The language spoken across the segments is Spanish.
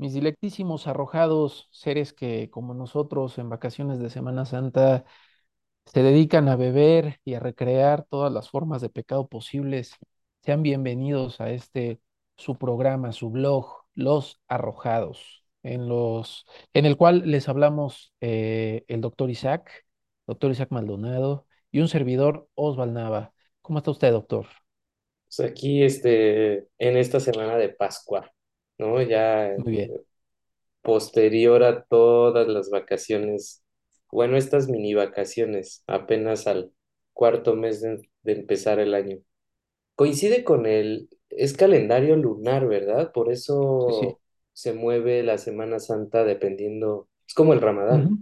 mis dilectísimos arrojados seres que, como nosotros en vacaciones de Semana Santa, se dedican a beber y a recrear todas las formas de pecado posibles. Sean bienvenidos a este su programa, su blog, Los Arrojados, en los, en el cual les hablamos eh, el doctor Isaac, doctor Isaac Maldonado y un servidor, Osval Nava. ¿Cómo está usted, doctor? Pues aquí, este, en esta semana de Pascua, ¿no? Ya Muy bien. posterior a todas las vacaciones, bueno, estas mini vacaciones, apenas al cuarto mes de, de empezar el año. Coincide con el, es calendario lunar, ¿verdad? Por Sí, sí. eso se mueve la Semana Santa dependiendo, es como el Ramadán.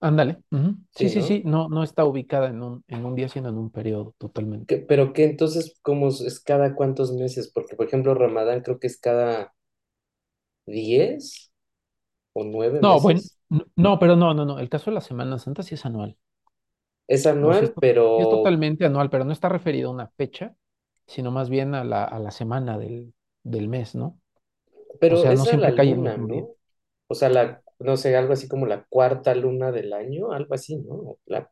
Ándale. Sí, ¿sí, sí, sí. no? No, está ubicada en un, en un día, sino en un periodo totalmente. Pero que entonces, ¿cómo es es cada cuántos meses? Porque, por ejemplo, Ramadán creo que es cada 10 o nueve No, bueno, meses. n- no, pero no, no, no. El caso de la Semana Santa sí es anual. Es O sea, es, anual, to- sí es pero, totalmente anual, pero no está referido a una fecha, sino más bien a la, a la semana del, del mes, ¿no? O pero sea, no es a la siempre cae el luna, mismo día. ¿no? O sea, la, no sé, algo así como la cuarta luna del año, algo así, ¿no? La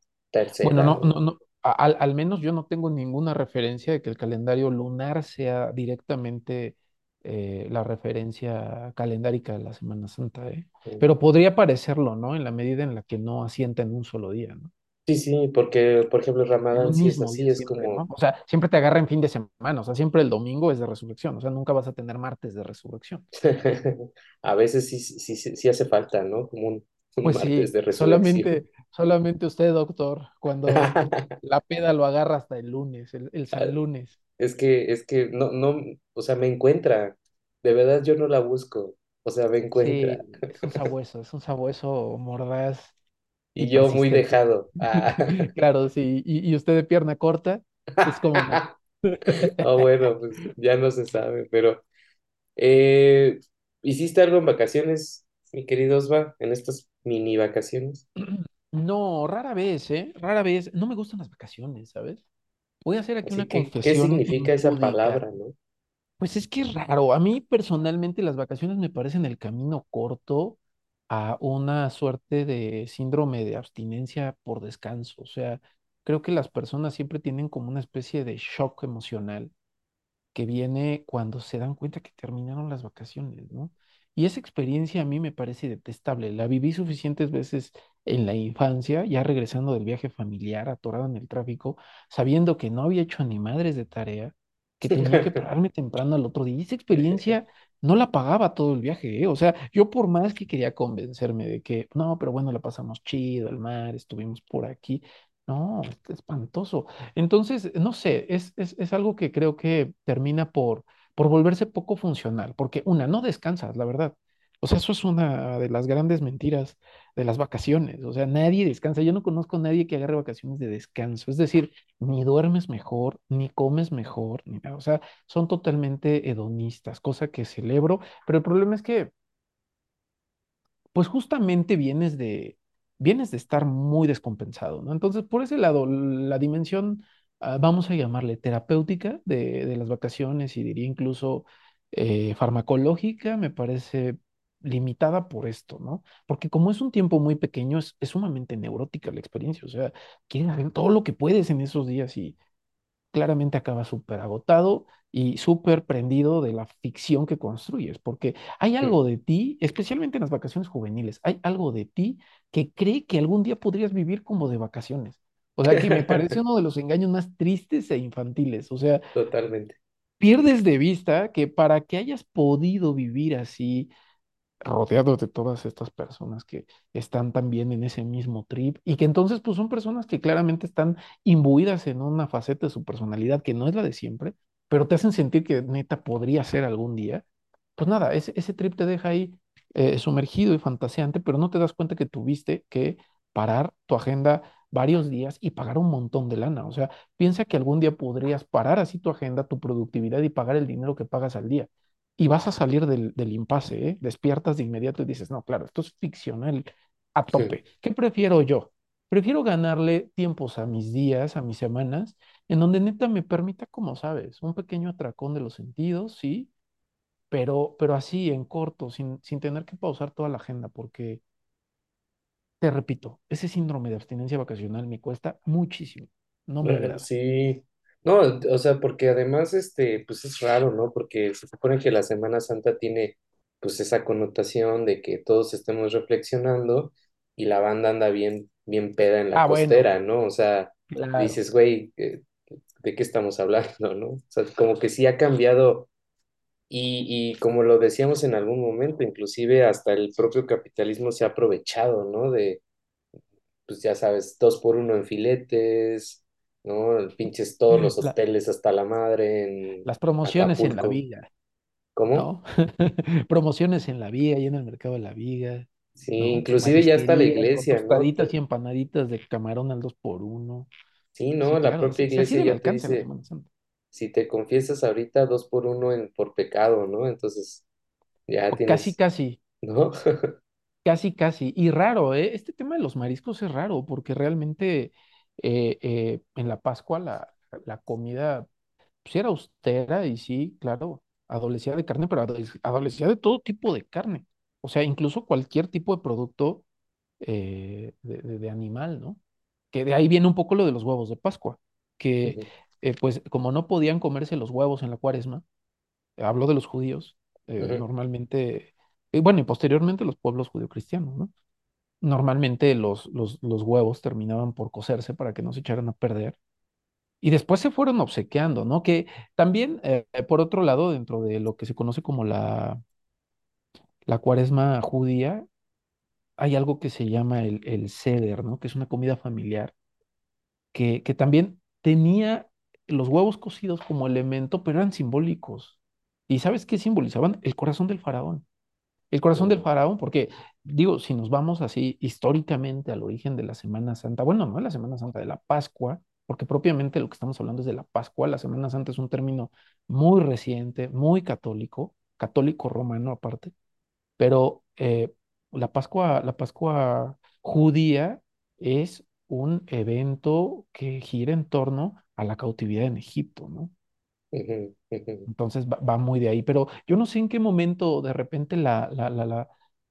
Bueno, tercera, no, ¿no? no, no. a- Al, al menos yo no tengo ninguna referencia de que el calendario lunar sea directamente eh, la referencia calendárica de la Semana Santa, ¿eh? Pero podría parecerlo, ¿no? En la medida en la que no asienta en un solo día, ¿no? Sí, sí, porque, por ejemplo, Ramadán sí es así, es siempre, como, ¿no? O sea, siempre te agarra en fin de semana, o sea, siempre el domingo es de resurrección, o sea, nunca vas a tener martes de resurrección. a veces sí, sí, sí, sí hace falta, ¿no? Como un, un Pues martes sí, de resurrección. solamente, solamente usted, doctor, cuando la peda lo agarra hasta el lunes, el, el San Lunes. Es que, es que no, no, o sea, me encuentra. De verdad yo no la busco. O sea, me Sí, encuentra. es un sabueso, es un sabueso mordaz y Y yo muy dejado. Ah. Claro, sí, y, y usted de pierna corta, cómo no. Oh, bueno, pues ya no se sabe, pero eh, ¿hiciste algo en vacaciones, mi querido Osva, en estas mini vacaciones? No, rara vez, ¿eh? Rara vez. No me gustan las vacaciones, ¿sabes? Voy a hacer aquí Así una que, ¿qué confesión significa esa palabra, no? Pues es que es raro. A mí personalmente las vacaciones me parecen el camino corto a una suerte de síndrome de abstinencia por descanso. O sea, creo que las personas siempre tienen como una especie de shock emocional que viene cuando se dan cuenta que terminaron las vacaciones, ¿no? Y esa experiencia a mí me parece detestable. La viví suficientes veces en la infancia, ya regresando del viaje familiar, atorado en el tráfico, sabiendo que no había hecho ni madres de tarea, que tenía que pararme temprano al otro día. Y esa experiencia no la pagaba todo el viaje, ¿eh? O sea, yo por más que quería convencerme de que, no, pero bueno, la pasamos chido, el mar, estuvimos por aquí. No, es espantoso. Entonces, no sé, es, es, es algo que creo que termina por, por volverse poco funcional, porque una, no descansas, la verdad. O sea, eso es una de las grandes mentiras de las vacaciones. O sea, nadie descansa. Yo no conozco a nadie que agarre vacaciones de descanso. Es decir, ni duermes mejor, ni comes mejor, ni nada. O sea, son totalmente hedonistas, cosa que celebro. Pero el problema es que pues justamente vienes de, vienes de estar muy descompensado, ¿no? Entonces, por ese lado, la dimensión, vamos a llamarle terapéutica de, de las vacaciones y diría incluso eh, farmacológica, me parece limitada por esto, ¿no? Porque como es un tiempo muy pequeño, es, es sumamente neurótica la experiencia, o sea, quieres hacer todo lo que puedes en esos días y claramente acaba súper agotado y súper prendido de la ficción que construyes, porque hay algo de ti, especialmente en las vacaciones juveniles, hay algo de ti que cree que algún día podrías vivir como de vacaciones. O sea, que me parece uno de los engaños más tristes e infantiles. O sea, Totalmente. pierdes de vista que para que hayas podido vivir así rodeado de todas estas personas que están también en ese mismo trip y que entonces pues son personas que claramente están imbuidas en una faceta de su personalidad que no es la de siempre, pero te hacen sentir que neta podría ser algún día. Pues nada, ese, ese trip te deja ahí eh, sumergido y fantaseante, pero no te das cuenta que tuviste que parar tu agenda varios días y pagar un montón de lana. O sea, piensa que algún día podrías parar así tu agenda, tu productividad y pagar el dinero que pagas al día y vas a salir del, del impasse, ¿eh? Despiertas de inmediato y dices, no, claro, esto es ficcional a tope. ¿Qué prefiero yo? Prefiero ganarle tiempos a mis días, a mis semanas, en donde neta me permita, como sabes, un pequeño atracón de los sentidos, sí, pero, pero así en corto, sin, sin tener que pausar toda la agenda, porque te repito, ese síndrome de abstinencia vacacional me cuesta muchísimo, no me agrada. Sí, no, o sea, porque además, este, pues es raro, ¿no? Porque se supone que la Semana Santa tiene, pues, esa connotación de que todos estemos reflexionando y la banda anda bien, bien peda en la Ah, bueno, costera, ¿no? O sea, claro. dices, güey, eh, ¿de qué estamos hablando, no? O sea, como que sí ha cambiado y, y como lo decíamos en algún momento, inclusive hasta el propio capitalismo se ha aprovechado, ¿no? De pues ya sabes, dos por uno en filetes, ¿no? Pinches todos los La- hoteles hasta la madre en las promociones en la viga, ¿Cómo? ¿no? Promociones en la viga y en el mercado de la viga, Sí, ¿no? inclusive ya está la iglesia, ¿no? tostaditas Te- y empanaditas de camarón al dos por uno. Sí, Sí, ¿no? La claro, propia iglesia ya te dice. Si te confiesas ahorita, dos por uno en, por pecado, ¿no? Entonces ya O casi, tienes, casi, ¿no? casi, casi. Y raro, ¿eh? Este tema de los mariscos es raro porque realmente eh, eh, en la Pascua la, la comida pues, era austera y sí, claro, adolecía de carne, pero ado- adolecía de todo tipo de carne. O sea, incluso cualquier tipo de producto eh, de, de- de animal, ¿no? Que de ahí viene un poco lo de los huevos de Pascua, que eh, pues como no podían comerse los huevos en la cuaresma, hablo de los judíos, eh, normalmente, y bueno, y posteriormente los pueblos judio-cristianos, ¿no? Normalmente los, los, los huevos terminaban por cocerse para que no se echaran a perder. Y después se fueron obsequiando, ¿no? Que también, eh, por otro lado, dentro de lo que se conoce como la, la cuaresma judía, hay algo que se llama el, el seder, ¿no? Que es una comida familiar que, que también tenía los huevos cocidos como elemento, pero eran simbólicos. ¿Y sabes qué simbolizaban? El corazón del faraón. El corazón del faraón, porque digo, si nos vamos así históricamente al origen de la Semana Santa, bueno, no de la Semana Santa, de la Pascua, porque propiamente lo que estamos hablando es de la Pascua, la Semana Santa es un término muy reciente, muy católico, católico romano aparte, pero eh, la Pascua, la Pascua judía es un evento que gira en torno a la cautividad en Egipto, ¿no? Entonces va, va muy de ahí, pero yo no sé en qué momento de repente la, la, la, la,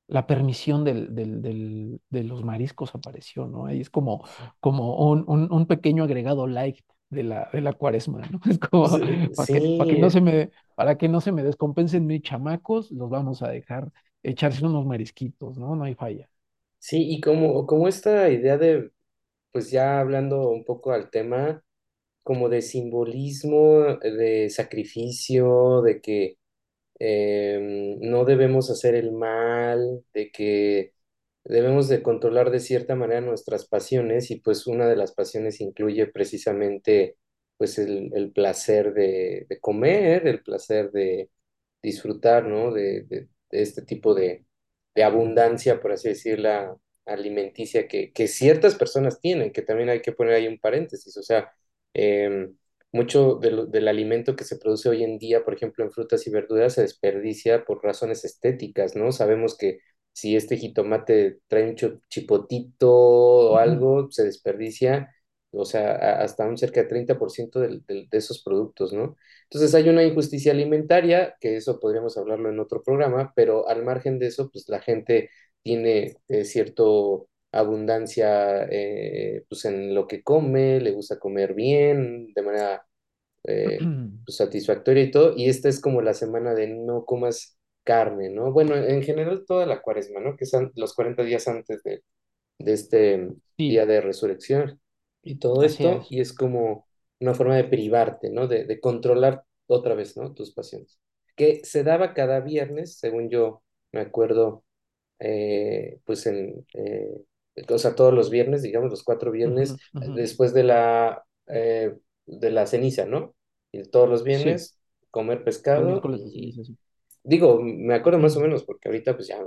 la permisión del, del, del- de los mariscos apareció, ¿no? Ahí es como, como un, un, un pequeño agregado light de la, de la cuaresma, ¿no? Es como Sí, para que, para que no se me, para que no se me descompensen mis chamacos, los vamos a dejar echarse unos marisquitos, ¿no? No hay falla. sí, y como, como esta idea de, pues ya hablando un poco al tema, como de simbolismo, de sacrificio, de que eh, no debemos hacer el mal, de que debemos de controlar de cierta manera nuestras pasiones y pues una de las pasiones incluye precisamente pues el, placer de, comer, el placer de disfrutar, ¿no? De, este tipo de, abundancia, por así decirla, alimenticia que ciertas personas tienen, que también hay que poner ahí un paréntesis, o sea, em, mucho de lo- del alimento que se produce hoy en día, por ejemplo, en frutas y verduras, se desperdicia por razones estéticas, ¿no? Sabemos que si este jitomate trae un chipotito o algo, se desperdicia, o sea, a- hasta un cerca de 30% del- del- de esos productos, ¿no? Entonces hay una injusticia alimentaria, que eso podríamos hablarlo en otro programa, pero al margen de eso, pues la gente tiene eh, cierto abundancia eh, pues en lo que come, le gusta comer bien, de manera eh, pues, satisfactoria y todo, y esta es como la semana de no comas carne, ¿no? Bueno, en general toda la cuaresma, ¿no? Que son los 40 días antes de, de este Sí, día de resurrección y todo así esto, es. y es como una forma de privarte, ¿no? De, de controlar otra vez, ¿no? Tus pasiones. Que se daba cada viernes, según yo me acuerdo, eh, pues en, eh, o sea, todos los viernes, digamos, los cuatro viernes, después de la, eh, de la ceniza, ¿no? Y todos los Sí, viernes comer pescado sí. digo, me acuerdo más o menos, porque ahorita pues ya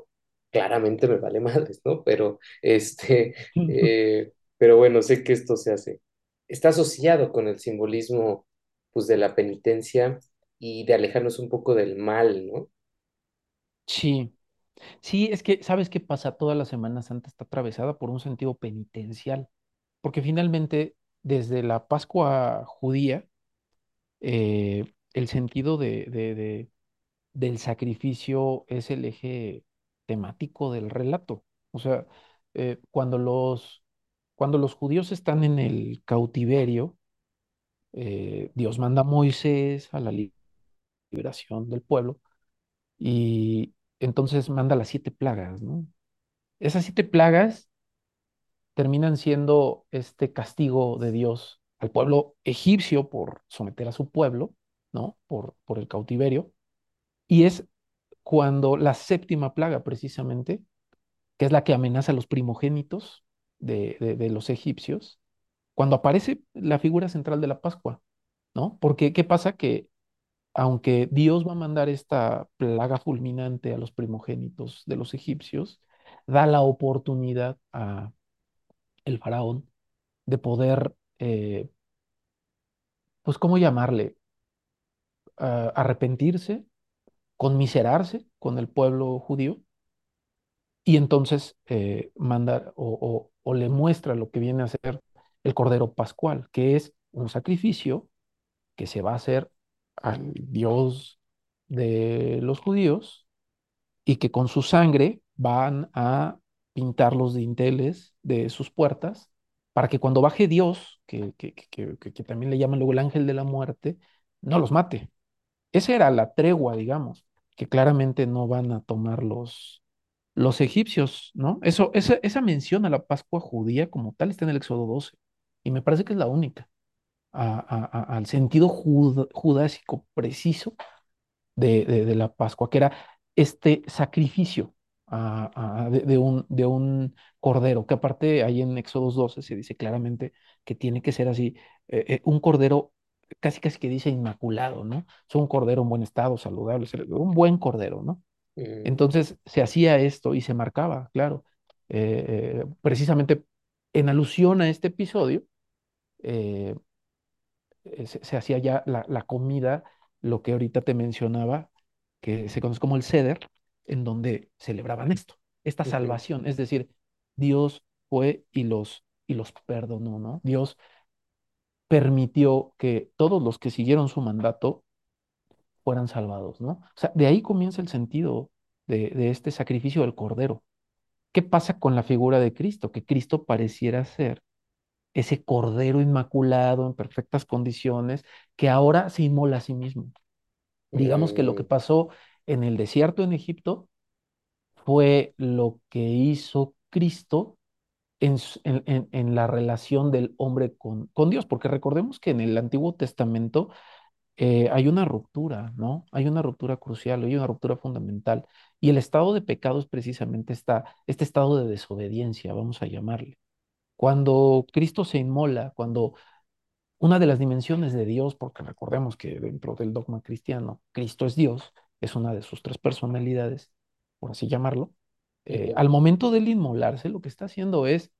claramente me vale madres, ¿no? Pero, este, eh, pero bueno, sé que esto se hace. Está asociado con el simbolismo, pues, de la penitencia y de alejarnos un poco del mal, ¿no? Sí, Sí, es que, ¿sabes qué pasa? Toda la Semana Santa está atravesada por un sentido penitencial, porque finalmente, desde la Pascua judía, eh, el sentido de, de, de, del sacrificio es el eje temático del relato. O sea, eh, cuando los, cuando los judíos están en el cautiverio, eh, Dios manda a Moisés a la li- liberación del pueblo y entonces manda las siete plagas, ¿no? Esas siete plagas terminan siendo este castigo de Dios al pueblo egipcio por someter a su pueblo, ¿no? Por, por el cautiverio. Y es cuando la séptima plaga, precisamente, que es la que amenaza a los primogénitos de, de, de los egipcios, cuando aparece la figura central de la Pascua, ¿no? Porque, ¿qué pasa? Que aunque Dios va a mandar esta plaga fulminante a los primogénitos de los egipcios, da la oportunidad a el faraón de poder, eh, pues, ¿cómo llamarle? Ah, arrepentirse, conmiserarse con el pueblo judío y entonces eh, manda o, o- o le muestra lo que viene a ser el Cordero Pascual, que es un sacrificio que se va a hacer al Dios de los judíos y que con su sangre van a pintar los dinteles de sus puertas para que cuando baje Dios, que, que, que, que- también le llaman luego el ángel de la muerte, no los mate. Esa era la tregua, digamos, que claramente no van a tomar los, los egipcios, ¿no? Eso, esa, esa mención a la Pascua judía como tal está en el Éxodo 12 y me parece que es la única, a- a- a- al sentido jud- judásico preciso de, de- de la Pascua, que era este sacrificio a- de, un, de un cordero, que aparte ahí en Éxodos 12 se dice claramente que tiene que ser así, eh, eh, un cordero casi casi que dice inmaculado, ¿no? Es un cordero en buen estado, saludable, un buen cordero, ¿no? Mm, Entonces se hacía esto y se marcaba, claro, eh, precisamente en alusión a este episodio. eh, se, se hacía ya la, la comida, lo que ahorita te mencionaba, que se conoce como el Seder, en donde celebraban esto, esta salvación. Es decir, Dios fue y los, y los perdonó, ¿no? Dios permitió que todos los que siguieron su mandato fueran salvados, ¿no? O sea, de ahí comienza el sentido de, de este sacrificio del Cordero. ¿Qué pasa con la figura de Cristo? Que Cristo pareciera ser ese Cordero inmaculado en perfectas condiciones que ahora se inmola a sí mismo. Digamos que lo que pasó en el desierto en Egipto fue lo que hizo Cristo en- en- en la relación del hombre con, con Dios, porque recordemos que en el Antiguo Testamento eh, hay una ruptura, ¿no? Hay una ruptura crucial, hay una ruptura fundamental, y el estado de pecado es precisamente esta, este estado de desobediencia, vamos a llamarle. Cuando Cristo se inmola, cuando una de las dimensiones de Dios, porque recordemos que dentro del dogma cristiano, Cristo es Dios, es una de sus tres personalidades, por así llamarlo. eh, al momento del inmolarse, lo que está haciendo es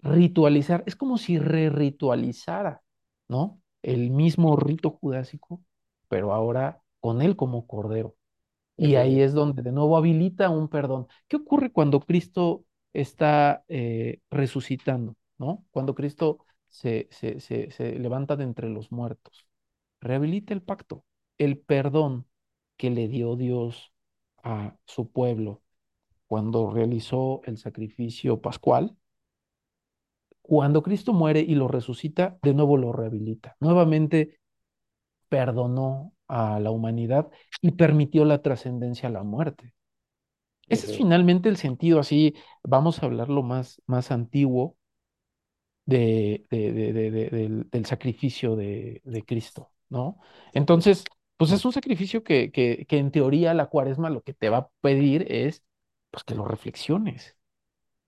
ritualizar, es como si re-ritualizara, ¿no? El mismo rito judásico, pero ahora con él como cordero. Y ahí es donde de nuevo habilita un perdón. ¿Qué ocurre cuando Cristo está eh, resucitando, ¿no? Cuando Cristo se, se, se, se levanta de entre los muertos. Rehabilita el pacto, el perdón que le dio Dios a su pueblo cuando realizó el sacrificio pascual. Cuando Cristo muere y lo resucita, de nuevo lo rehabilita. Nuevamente perdonó a la humanidad y permitió la trascendencia a la muerte. Ese es finalmente el sentido, así vamos a hablar lo más, más antiguo de, de- de- de- de- del, del sacrificio de, Cristo, ¿no? Entonces, pues es un sacrificio que, que, que en teoría la cuaresma lo que te va a pedir es, pues que lo reflexiones,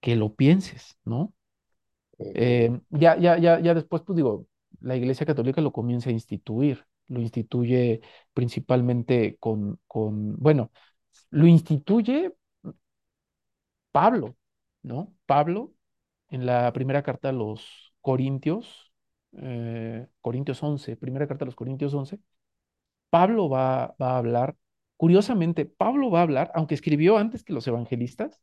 que lo pienses, ¿no? Eh, ya, ya, ya, ya después, pues digo, la Iglesia Católica lo comienza a instituir, lo instituye principalmente con, con, bueno, lo instituye Pablo, ¿no? Pablo en la primera carta a los Corintios, eh, Corintios 11, primera carta a los Corintios 11, Pablo va, va a hablar, curiosamente, Pablo va a hablar, aunque escribió antes que los evangelistas,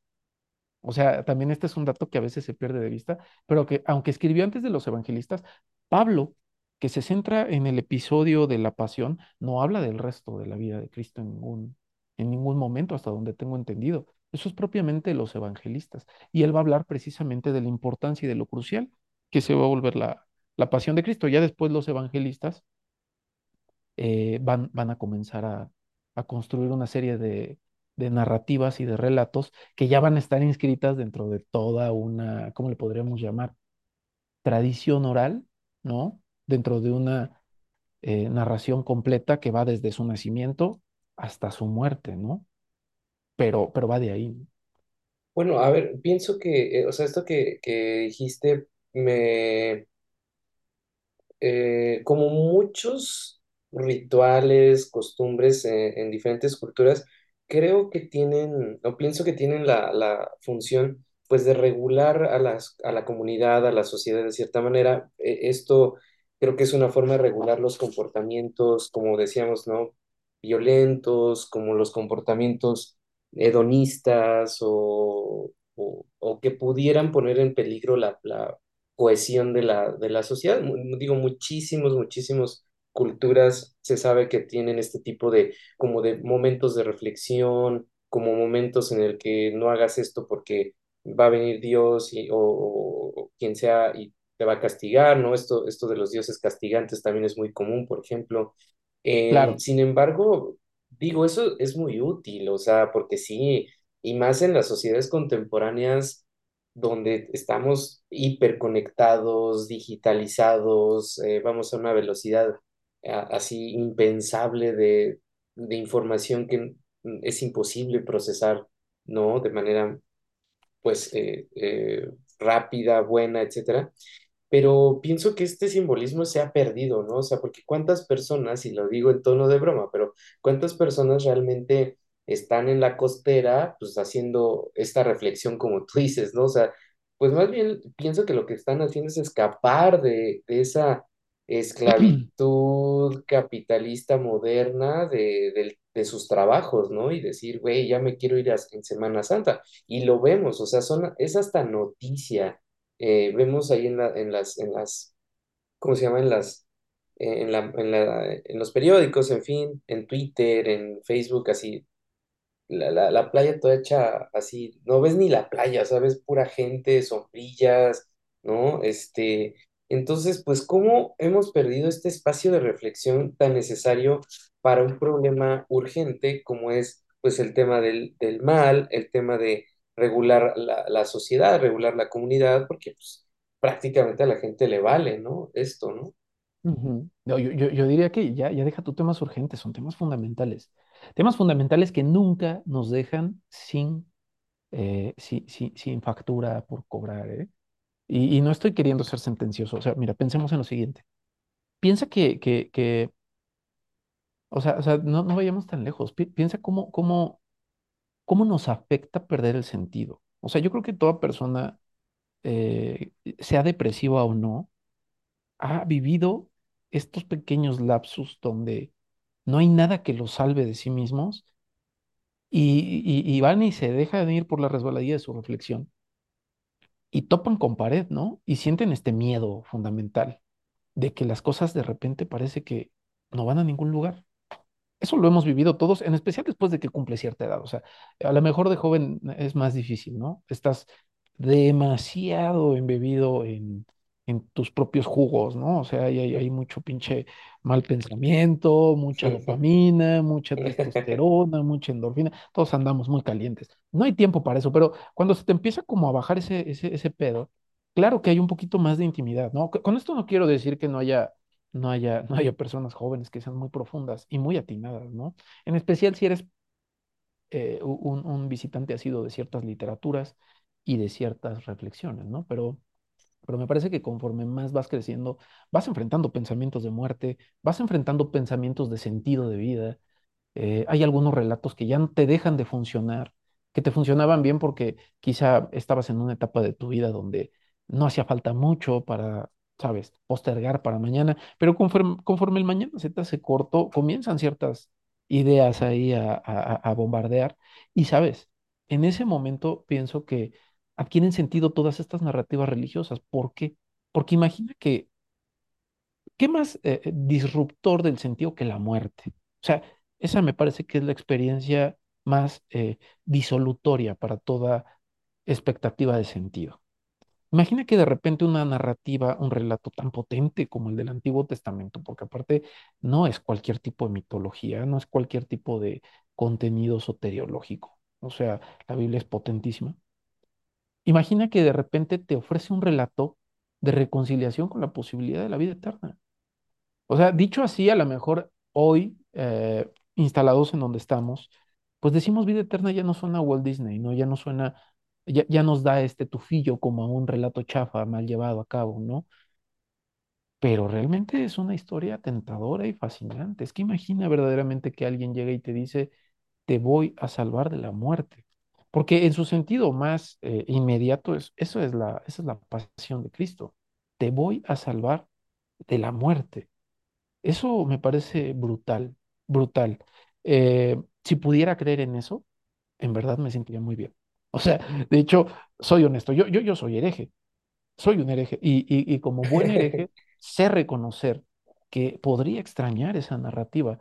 o sea, también este es un dato que a veces se pierde de vista, pero que aunque escribió antes de los evangelistas, Pablo, que se centra en el episodio de la pasión, no habla del resto de la vida de Cristo en ningún, en ningún momento, hasta donde tengo entendido. Eso es propiamente los evangelistas. Y él va a hablar precisamente de la importancia y de lo crucial que se va a volver la, la pasión de Cristo. Ya después los evangelistas eh, van, van a comenzar a, a construir una serie de, de narrativas y de relatos que ya van a estar inscritas dentro de toda una, ¿cómo le podríamos llamar? Tradición oral, ¿no? Dentro de una eh, narración completa que va desde su nacimiento hasta su muerte, ¿no? Pero, pero va de ahí. ¿no? Bueno, a ver, pienso que, eh, o sea, esto que, que dijiste me, eh, como muchos rituales, costumbres en, en diferentes culturas, creo que tienen, o pienso que tienen la, la función, pues, de regular a las, a la comunidad, a la sociedad de cierta manera. Eh, esto creo que es una forma de regular los comportamientos, como decíamos, ¿no? Violentos, como los comportamientos hedonistas o, o, o que pudieran poner en peligro la, la cohesión de la, de la sociedad. Digo, muchísimos, muchísimos culturas se sabe que tienen este tipo de, como de momentos de reflexión, como momentos en el que no hagas esto porque va a venir Dios y, o, quien sea y te va a castigar, ¿no? Esto, esto de los dioses castigantes también es muy común, por ejemplo. Em, Claro. sin embargo, digo, eso es muy útil, o sea, porque sí, y más en las sociedades contemporáneas donde estamos hiperconectados, digitalizados, eh, vamos a una velocidad a- así impensable de, de información que es imposible procesar, ¿no? De manera, pues, eh, eh, rápida, buena, etcétera. Pero pienso que este simbolismo se ha perdido, ¿no? O sea, porque cuántas personas, y lo digo en tono de broma, pero cuántas personas realmente están en la costera, pues haciendo esta reflexión como tú dices, ¿no? O sea, pues más bien pienso que lo que están haciendo es escapar de, de esa esclavitud capitalista moderna de sus trabajos, ¿no? Y decir, güey, ya me quiero ir a- en Semana Santa. Y lo vemos, o sea, son, es hasta noticia eh, vemos ahí en, la- en las, en las, ¿cómo se llama? En las, eh, en la, en la, en los periódicos, en fin, en Twitter, en Facebook, así, la, la, la playa toda hecha así, no ves ni la playa, sabes, pura gente, sombrillas, ¿no? Este, entonces, pues, ¿cómo hemos perdido este espacio de reflexión tan necesario para un problema urgente como es, pues, el tema del, del mal, el tema de regular la, la sociedad, regular la comunidad, porque, pues, prácticamente a la gente le vale, ¿no? Esto, ¿no? No, yo, yo, yo diría que ya, ya deja tus temas urgentes, son temas fundamentales. Temas fundamentales que nunca nos dejan sin, eh, si- si- sin factura por cobrar, ¿eh? Y, y no estoy queriendo ser sentencioso. O sea, mira, pensemos en lo siguiente. Piensa que, que, que o sea, o sea, no, no vayamos tan lejos. Pi- piensa cómo, cómo, cómo nos afecta perder el sentido. O sea, yo creo que toda persona, eh, sea depresiva o no, ha vivido estos pequeños lapsus donde no hay nada que los salve de sí mismos y, van y se dejan ir por la resbaladilla de su reflexión y topan con pared, ¿no? Y sienten este miedo fundamental de que las cosas de repente parece que no van a ningún lugar. Eso lo hemos vivido todos, en especial después de que cumple cierta edad. O sea, a lo mejor de joven es más difícil, ¿no? Estás demasiado embebido en, en tus propios jugos, ¿no? O sea, hay, hay, hay mucho pinche mal pensamiento, mucha dopamina, mucha testosterona, mucha endorfina. Todos andamos muy calientes. No hay tiempo para eso, pero cuando se te empieza como a bajar ese, ese, ese pedo, claro que hay un poquito más de intimidad, ¿no? Con esto no quiero decir que no haya no haya, no haya personas jóvenes que sean muy profundas y muy atinadas, ¿no? En especial si eres eh, un, visitante asiduo de ciertas literaturas y de ciertas reflexiones, ¿no? Pero, pero me parece que conforme más vas creciendo, vas enfrentando pensamientos de muerte, vas enfrentando pensamientos de sentido de vida, eh, hay algunos relatos que ya no te dejan de funcionar, que te funcionaban bien porque quizá estabas en una etapa de tu vida donde no hacía falta mucho para, sabes, postergar para mañana, pero conforme, conforme el mañana se te hace corto, comienzan ciertas ideas ahí a, a, a bombardear y, sabes, en ese momento pienso que adquieren sentido todas estas narrativas religiosas. ¿Por qué? Porque imagina que ¿Qué más eh, eh, disruptor del sentido que la muerte? O sea, esa me parece que es la experiencia, más eh, disolutoria para toda expectativa de sentido. Imagina que de repente una narrativa, un relato tan potente como el del Antiguo Testamento, porque aparte no es cualquier tipo de mitología, no es cualquier tipo de contenido soteriológico, o sea, la Biblia es potentísima. Imagina que de repente te ofrece un relato de reconciliación con la posibilidad de la vida eterna. O sea, dicho así, a lo mejor hoy, eh, instalados en donde estamos, pues decimos vida eterna ya no suena a Walt Disney, ¿no? Ya no suena, ya, ya nos da este tufillo como a un relato chafa mal llevado a cabo, ¿no? Pero realmente es una historia tentadora y fascinante. Es que imagina verdaderamente que alguien llega y te dice, te voy a salvar de la muerte. Porque en su sentido más eh, inmediato, es, eso es la, esa es la pasión de Cristo. Te voy a salvar de la muerte. Eso me parece brutal, brutal. Eh, si pudiera creer en eso, en verdad me sentiría muy bien. O sea, de hecho, soy honesto, yo, yo, yo soy hereje, soy un hereje y, y, y como buen hereje sé reconocer que podría extrañar esa narrativa.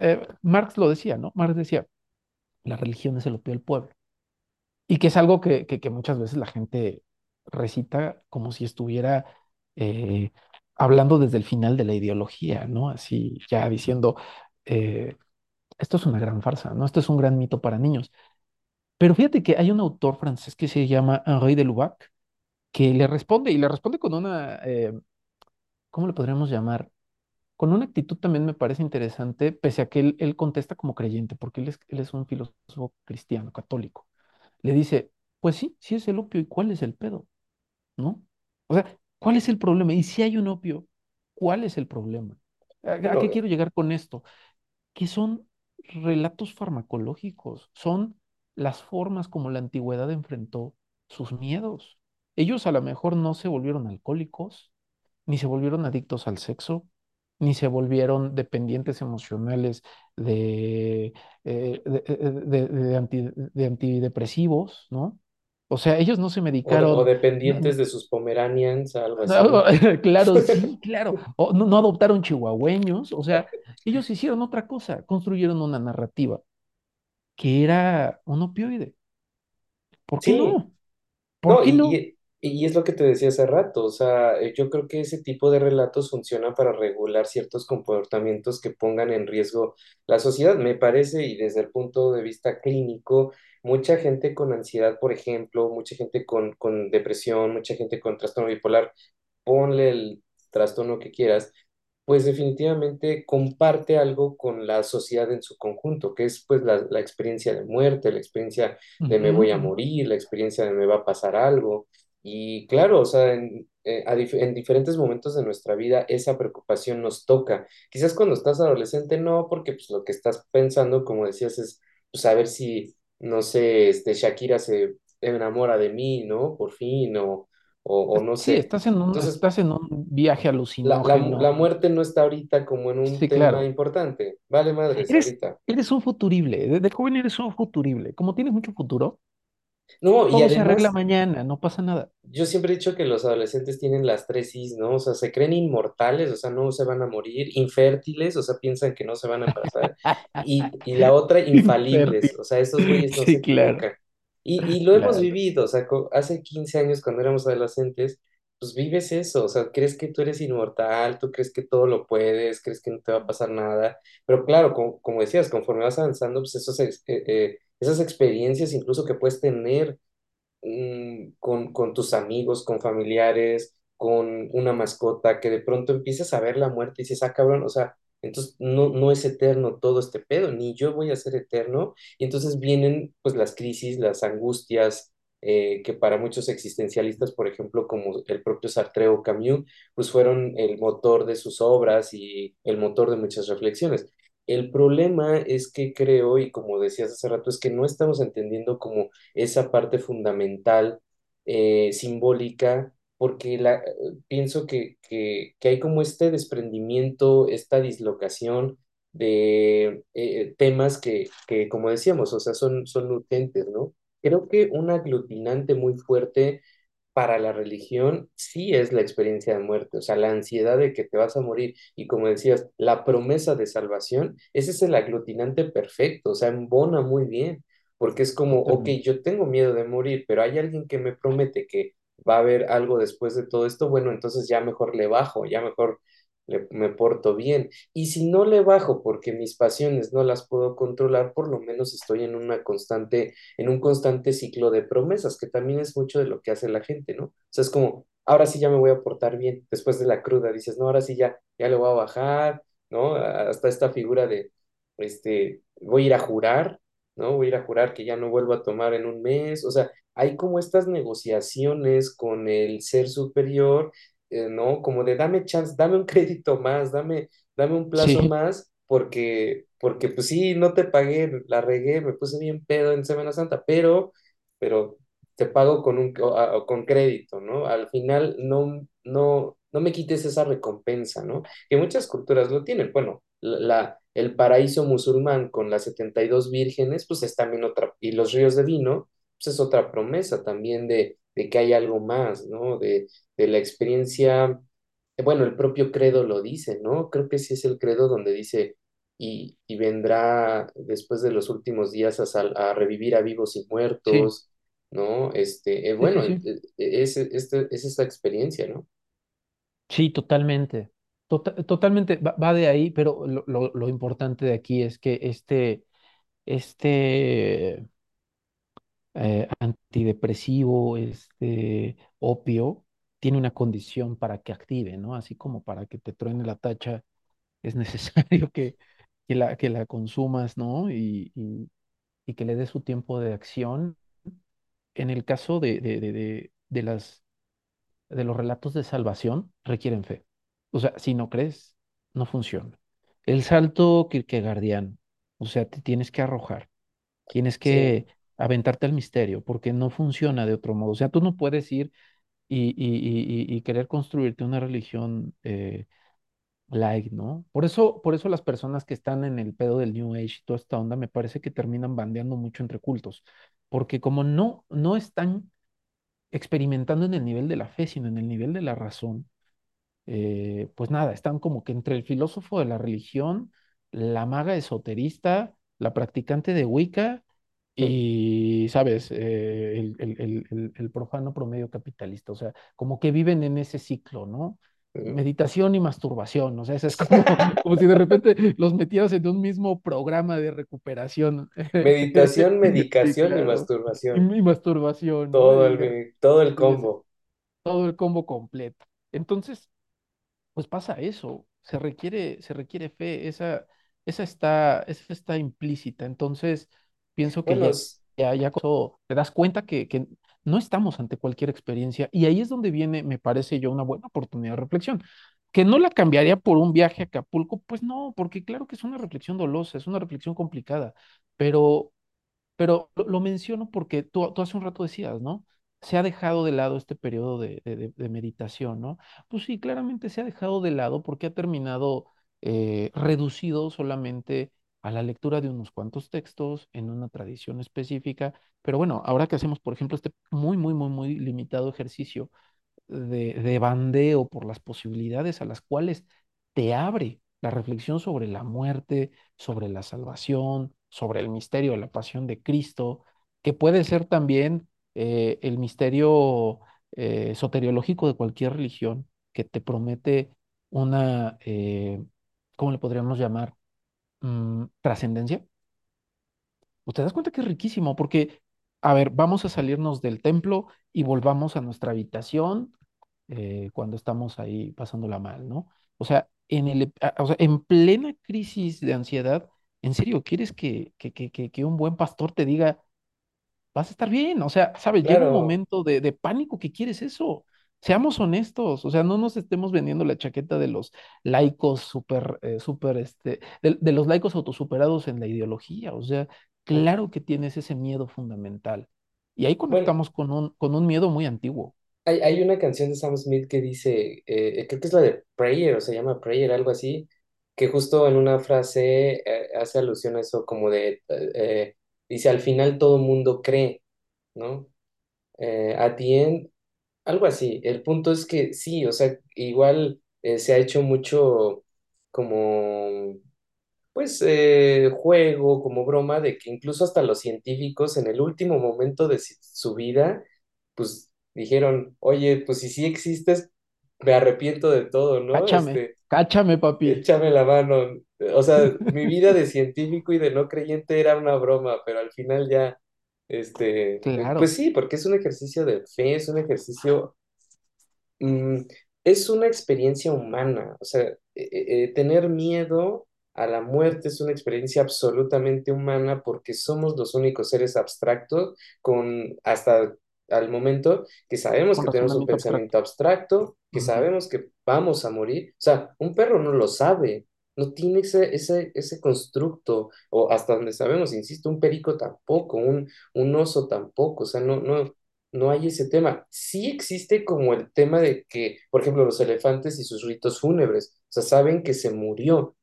Eh, Marx lo decía, ¿no? Marx decía, la religión es el opio del pueblo. Y que es algo que, que, que muchas veces la gente recita como si estuviera eh, hablando desde el final de la ideología, ¿no? Así ya diciendo, eh, esto es una gran farsa, ¿no? Esto es un gran mito para niños. Pero fíjate que hay un autor francés que se llama Henri de Lubac que le responde y le responde con una, eh, ¿cómo le podríamos llamar? Con una actitud también me parece interesante, pese a que él, él contesta como creyente, porque él es, él es un filósofo cristiano, católico. Le dice, pues sí, sí es el opio, ¿y cuál es el pedo? ¿No? O sea, ¿cuál es el problema? Y si hay un opio, ¿cuál es el problema? ¿A, a qué quiero llegar con esto? Que son relatos farmacológicos, son las formas como la antigüedad enfrentó sus miedos. Ellos a lo mejor no se volvieron alcohólicos, ni se volvieron adictos al sexo, ni se volvieron dependientes emocionales de, eh, de, eh, de- de anti- de antidepresivos, ¿no? O sea, ellos no se o, o medicaron. no- dependientes de sus Pomeranians, algo no, así. claro, sí, claro. O no, no adoptaron chihuahueños, o sea, ellos hicieron otra cosa, construyeron una narrativa que era un opioide. ¿Por qué Sí, no? ¿Por No, qué no? y, y es lo que te decía hace rato, o sea, eh, yo creo que ese tipo de relatos funciona para regular ciertos comportamientos que pongan en riesgo la sociedad, me parece, y desde el punto de vista clínico, mucha gente con ansiedad, por ejemplo, mucha gente con, con depresión, mucha gente con trastorno bipolar, ponle el trastorno que quieras, pues definitivamente comparte algo con la sociedad en su conjunto, que es pues la, la experiencia de muerte, la experiencia de me voy a morir, la experiencia de me va a pasar algo. Y claro, o sea, en, eh, dif- en diferentes momentos de nuestra vida esa preocupación nos toca. Quizás cuando estás adolescente no, porque pues lo que estás pensando, como decías, es pues a ver si, no sé, este, Shakira se enamora de mí, ¿no? Por fin, o, o, o no Sí, sé. estás en un, Entonces, estás en un viaje la, la, alucinógeno. la muerte no está ahorita como en un Sí, tema claro. importante. Vale madres Eres, ahorita. eres un futurible. De, de joven eres un futurible. Como tienes mucho futuro, No, y todo se arregla mañana, no pasa nada. Yo siempre he dicho que los adolescentes tienen las tres Is, ¿no? O sea, se creen inmortales, o sea, no se van a morir, infértiles, o sea, piensan que no se van a embarazar, y, y la otra, infalibles, o sea, esos güeyes no se Sí, claro, equivocan. Y, y lo hemos vivido, o sea, hace 15 años cuando éramos adolescentes, pues vives eso, o sea, crees que tú eres inmortal, tú crees que todo lo puedes, crees que no te va a pasar nada, pero claro, como, como decías, conforme vas avanzando, pues esos, eh, eh, esas experiencias incluso que puedes tener mm, con, con tus amigos, con familiares, con una mascota, que de pronto empiezas a ver la muerte y dices, ah, cabrón, o sea, entonces no, no es eterno todo este pedo, ni yo voy a ser eterno. Y entonces vienen pues las crisis, las angustias, eh, que para muchos existencialistas, por ejemplo, como el propio Sartre o Camus, pues fueron el motor de sus obras y el motor de muchas reflexiones. El problema es que creo, y como decías hace rato, es que no estamos entendiendo como esa parte fundamental, eh, simbólica, porque la, pienso que, que, que hay como este desprendimiento, esta dislocación de eh, temas que, que, como decíamos, o sea, son, son urgentes, ¿no? Creo que un aglutinante muy fuerte para la religión sí es la experiencia de muerte, o sea, la ansiedad de que te vas a morir y como decías, la promesa de salvación, ese es el aglutinante perfecto, o sea, embona muy bien, porque es como, ok, yo tengo miedo de morir, pero hay alguien que me promete que va a haber algo después de todo esto, bueno, entonces ya mejor le bajo, ya mejor le- me porto bien. Y si no le bajo porque mis pasiones no las puedo controlar, por lo menos estoy en una constante, en un constante ciclo de promesas, que también es mucho de lo que hace la gente, ¿no? O sea, es como, ahora sí ya me voy a portar bien, después de la cruda, dices, no, ahora sí ya, ya le voy a bajar, ¿no? Hasta esta figura de, este, voy a ir a jurar, ¿no? Voy a ir a jurar que ya no vuelvo a tomar en un mes, o sea, hay como estas negociaciones con el ser superior eh, ¿no? Como de dame chance, dame un crédito más, dame, dame un plazo Sí, más, porque, porque pues sí, no te pagué, la regué, me puse bien pedo en Semana Santa, pero, pero te pago con un, o- a- o con crédito, ¿no? Al final no, no, no me quites esa recompensa, ¿no? Que muchas culturas lo tienen. Bueno, la, la- el paraíso musulmán con las 72 vírgenes, pues es también otra, y los ríos de vino, pues es otra promesa también de, de que hay algo más, ¿no? De, de la experiencia, bueno, el propio credo lo dice, ¿no? Creo que sí es el credo donde dice, y, y vendrá después de los últimos días a, sal- a revivir a vivos y sí, muertos, ¿no? Este, eh, sí, bueno, eh, sí. eh, es, este- es esta experiencia, ¿no? Sí, totalmente. Tota- totalmente va, va de ahí, pero lo, lo- lo importante de aquí es que este, este eh, antidepresivo, este opio, tiene una condición para que active, ¿no? Así como para que te truene la tacha, es necesario que, que la, que la consumas, ¿no? Y, y, y que le des su tiempo de acción. En el caso de, de, de, de, las de los relatos de salvación requieren fe. O sea, si no crees, no funciona. El salto kierkegaardiano, o sea, te tienes que arrojar, tienes Sí, que aventarte al misterio, porque no funciona de otro modo. O sea, tú no puedes ir y, y, y, querer construirte una religión eh, light, ¿no? Por eso, por eso las personas que están en el pedo del New Age y toda esta onda, me parece que terminan bandeando mucho entre cultos, porque como no, no están experimentando en el nivel de la fe, sino en el nivel de la razón, eh, pues nada, están como que entre el filósofo de la religión, la maga esoterista, la practicante de Wicca y, ¿sabes?, Eh, el, el- el- el- profano promedio capitalista, o sea, como que viven en ese ciclo, ¿no? Meditación y masturbación, o sea, eso es como, como si de repente los metieras en un mismo programa de recuperación. meditación, Sí, medicación y claro. Y, masturbación, y masturbación, ¿no? todo el, todo el combo. todo el combo completo. Entonces, pues pasa eso, se requiere, se requiere fe, esa, esa está, esa está implícita. Entonces, pienso que Bueno, ya, ya, te das cuenta que, que no estamos ante cualquier experiencia. Y ahí es donde viene, me parece yo, una buena oportunidad de reflexión. Que no la cambiaría por un viaje a Acapulco, pues no, porque claro que es una reflexión dolosa, es una reflexión complicada, pero pero lo, lo menciono porque tú, tú hace un rato decías, ¿no? Se ha dejado de lado este periodo de- de meditación, ¿no? Pues sí, claramente se ha dejado de lado porque ha terminado eh, reducido solamente a la lectura de unos cuantos textos en una tradición específica. Pero bueno, ahora que hacemos, por ejemplo, este muy, muy, muy, muy limitado ejercicio de, de bandeo por las posibilidades a las cuales te abre la reflexión sobre la muerte, sobre la salvación, sobre el misterio de la pasión de Cristo, que puede ser también eh, el misterio eh, soteriológico de cualquier religión que te promete una, eh, ¿cómo le podríamos llamar? Mm, trascendencia. Pues te das cuenta que es riquísimo, porque, a ver, vamos a salirnos del templo y volvamos a nuestra habitación eh, cuando estamos ahí pasándola mal, ¿no? O sea, en el, a- o sea, en plena crisis de ansiedad, ¿en serio quieres que, que, que, que, un buen pastor te diga, vas a estar bien? O sea, ¿sabes? Llega un momento de, de pánico que quieres eso. Seamos honestos, o sea, no nos estemos vendiendo la chaqueta de los laicos súper, eh, súper, este, de, de los laicos autosuperados en la ideología, o sea, claro que tienes ese miedo fundamental. Y ahí bueno. conectamos con un, con un miedo muy antiguo. Hay, hay una canción de Sam Smith que dice, eh, creo que es la de Prayer, o se llama Prayer, algo así, que justo en una frase eh, hace alusión a eso como de, eh, dice, al final todo mundo cree, ¿no? At the end, Algo así. El punto es que sí, o sea, igual eh, se ha hecho mucho como, pues, eh, juego, como broma, de que incluso hasta los científicos en el último momento de si- su vida, pues dijeron, oye, pues si sí existes, me arrepiento de todo, ¿no? Cáchame, Este, cáchame, papi. échame la mano. O sea, mi vida de científico y de no creyente era una broma, pero al final ya, este, pues sí, porque es un ejercicio de fe, es un ejercicio mm, es una experiencia humana, o sea, eh, eh, eh, tener miedo a la muerte es una experiencia absolutamente humana porque somos los únicos seres abstractos con hasta al momento que sabemos que tenemos un pensamiento abstracto, que sabemos que vamos a morir, o sea, un perro no lo sabe. No tiene ese, ese, ese constructo, o hasta donde sabemos, insisto, un perico tampoco, un, un oso tampoco, o sea, no, no, no hay ese tema. Sí existe como el tema de que, por ejemplo, los elefantes y sus ritos fúnebres, o sea, saben que se murió,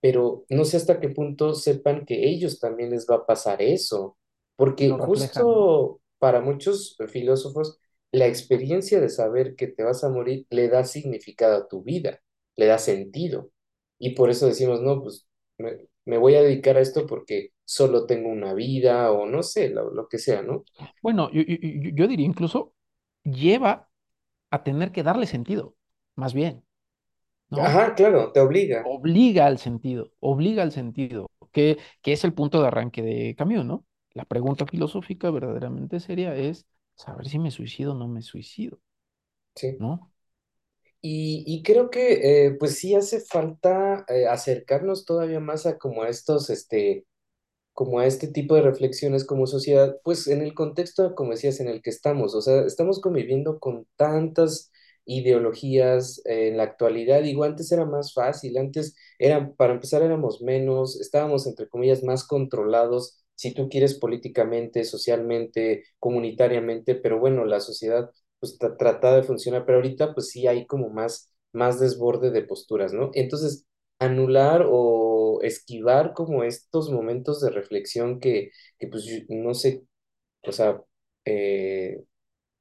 pero no sé hasta qué punto sepan que ellos también les va a pasar eso, porque justo para muchos filósofos, la experiencia de saber que te vas a morir le da significado a tu vida, le da sentido. Y por eso decimos, no, pues me, me voy a dedicar a esto porque solo tengo una vida o no sé, lo, lo que sea, ¿no? Bueno, yo, yo- yo- yo diría incluso lleva a tener que darle sentido, más bien, ¿no? Ajá, claro, te obliga. Obliga al sentido, obliga al sentido, que, que es el punto de arranque de Camus, ¿no? La pregunta filosófica verdaderamente seria es saber si me suicido o no me suicido, Sí. ¿no? Y, y creo que eh, pues sí hace falta eh, acercarnos todavía más a como estos, este, como a este tipo de reflexiones como sociedad, pues en el contexto, como decías, en el que estamos, o sea, estamos conviviendo con tantas ideologías en la actualidad, digo, antes era más fácil, antes era, para empezar éramos menos, estábamos entre comillas más controlados, si tú quieres políticamente, socialmente, comunitariamente, pero bueno, la sociedad pues tra- trata de funcionar, pero ahorita pues sí hay como más, más desborde de posturas, ¿no? Entonces, anular o esquivar como estos momentos de reflexión que, que pues no sé, o sea, eh,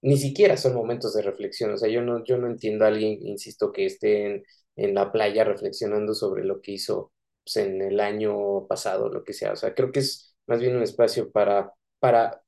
ni siquiera son momentos de reflexión, o sea, yo no, yo no entiendo a alguien, insisto, que esté en, en la playa reflexionando sobre lo que hizo pues, en el año pasado, lo que sea, o sea, creo que es más bien un espacio para, para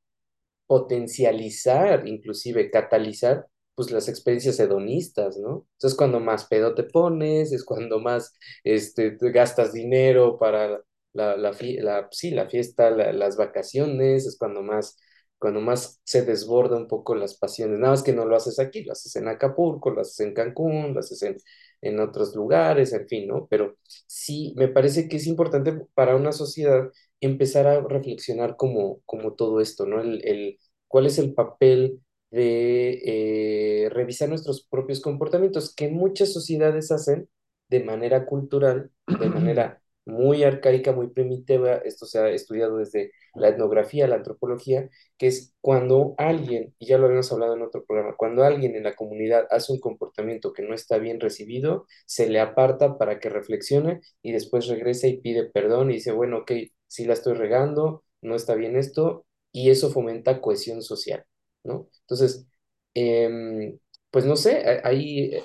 potencializar, inclusive catalizar, pues las experiencias hedonistas, ¿no? Entonces es cuando más pedo te pones, es cuando más este, te gastas dinero para la, la, la- sí, la fiesta, la- las vacaciones, es cuando más, cuando más se desborda un poco las pasiones. Nada más que no lo haces aquí, lo haces en Acapulco, lo haces en Cancún, lo haces en, en otros lugares, en fin, ¿no? Pero sí, me parece que es importante para una sociedad empezar a reflexionar como, como todo esto, ¿no? El, el, cuál es el papel de eh, revisar nuestros propios comportamientos, que muchas sociedades hacen de manera cultural, de manera muy arcaica, muy primitiva, esto se ha estudiado desde la etnografía, la antropología, que es cuando alguien, y ya lo habíamos hablado en otro programa, cuando alguien en la comunidad hace un comportamiento que no está bien recibido, se le aparta para que reflexione y después regresa y pide perdón y dice, bueno, ok, sí la estoy regando, no está bien esto, y eso fomenta cohesión social, ¿no? Entonces, em, pues no sé, ahí eh,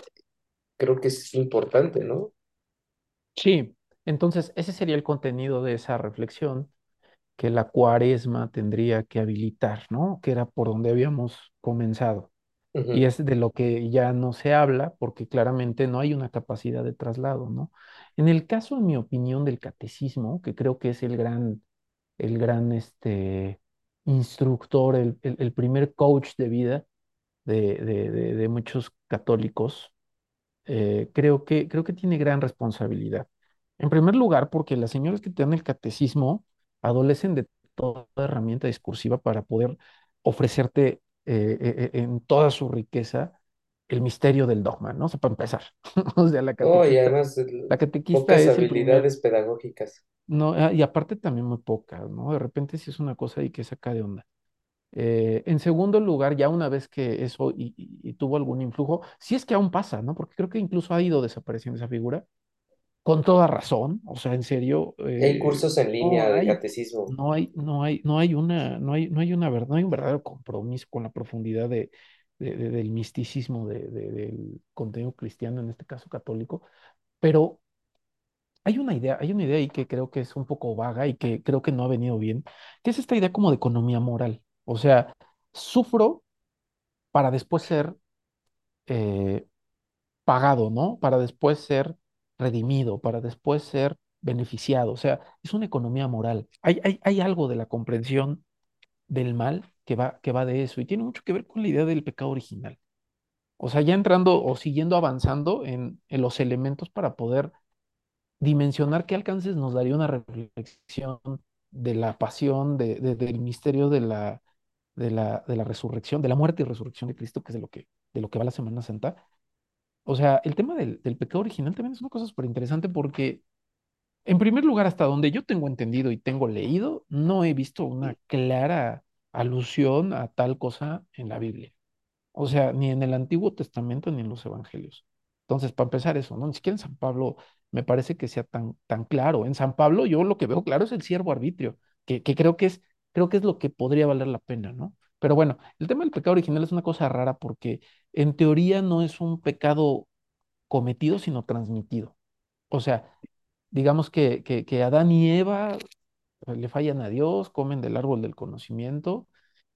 creo que es importante, ¿no? Sí, entonces ese sería el contenido de esa reflexión que la cuaresma tendría que habilitar, ¿no? Que era por donde habíamos comenzado. Y es de lo que ya no se habla porque claramente no hay una capacidad de traslado, ¿no? En el caso, en mi opinión, del catecismo, que creo que es el gran, el gran este, instructor, el, el- primer coach de vida de, de- de- de muchos católicos, eh, creo que, creo que tiene gran responsabilidad. En primer lugar, porque las señoras que te dan el catecismo adolecen de toda herramienta discursiva para poder ofrecerte eh, eh, eh, en toda su riqueza el misterio del dogma, ¿no? O sea, para empezar. O sea, la Oh, y catequista, además, el- la catequista pocas es el primer, habilidades pedagógicas. no, ah, y aparte también muy poca, ¿no? De repente sí es una cosa ahí que saca de onda. Eh, en segundo lugar, ya una vez que eso y, y- y tuvo algún influjo, si es que aún pasa, ¿no? Porque creo que incluso ha ido desapareciendo esa figura, con toda razón, o sea, en serio, hay eh, cursos en no línea de hay, catecismo. no hay, no hay, no hay una, no hay, no hay una verdad, no hay un verdadero compromiso con la profundidad de, de- de- del misticismo de- de- del contenido cristiano, en este caso católico, pero hay una idea, hay una idea ahí que creo que es un poco vaga y que creo que no ha venido bien, que es esta idea como de economía moral. O sea, sufro para después ser eh, pagado, ¿no? Para después ser redimido, para después ser beneficiado. O sea, es una economía moral. Hay, hay, hay algo de la comprensión del mal que va, que va de eso y tiene mucho que ver con la idea del pecado original. O sea, ya entrando o siguiendo avanzando en, en los elementos para poder dimensionar qué alcances nos daría una reflexión de la pasión, de, de- del misterio de la, de la, de la resurrección, de la muerte y resurrección de Cristo, que es de lo que, de lo que va la Semana Santa. O sea, el tema del, del pecado original también es una cosa súper interesante porque, en primer lugar, hasta donde yo tengo entendido y tengo leído, no he visto una clara alusión a tal cosa en la Biblia. O sea, ni en el Antiguo Testamento ni en los Evangelios. Entonces, para empezar eso, ¿no? Ni siquiera en San Pablo me parece que sea tan, tan claro. En San Pablo yo lo que veo claro es el siervo arbitrio, que, que creo que es, creo que es lo que podría valer la pena, ¿no? Pero bueno, el tema del pecado original es una cosa rara porque en teoría no es un pecado cometido, sino transmitido. O sea, digamos que, que, Adán y Eva le fallan a Dios, comen del árbol del conocimiento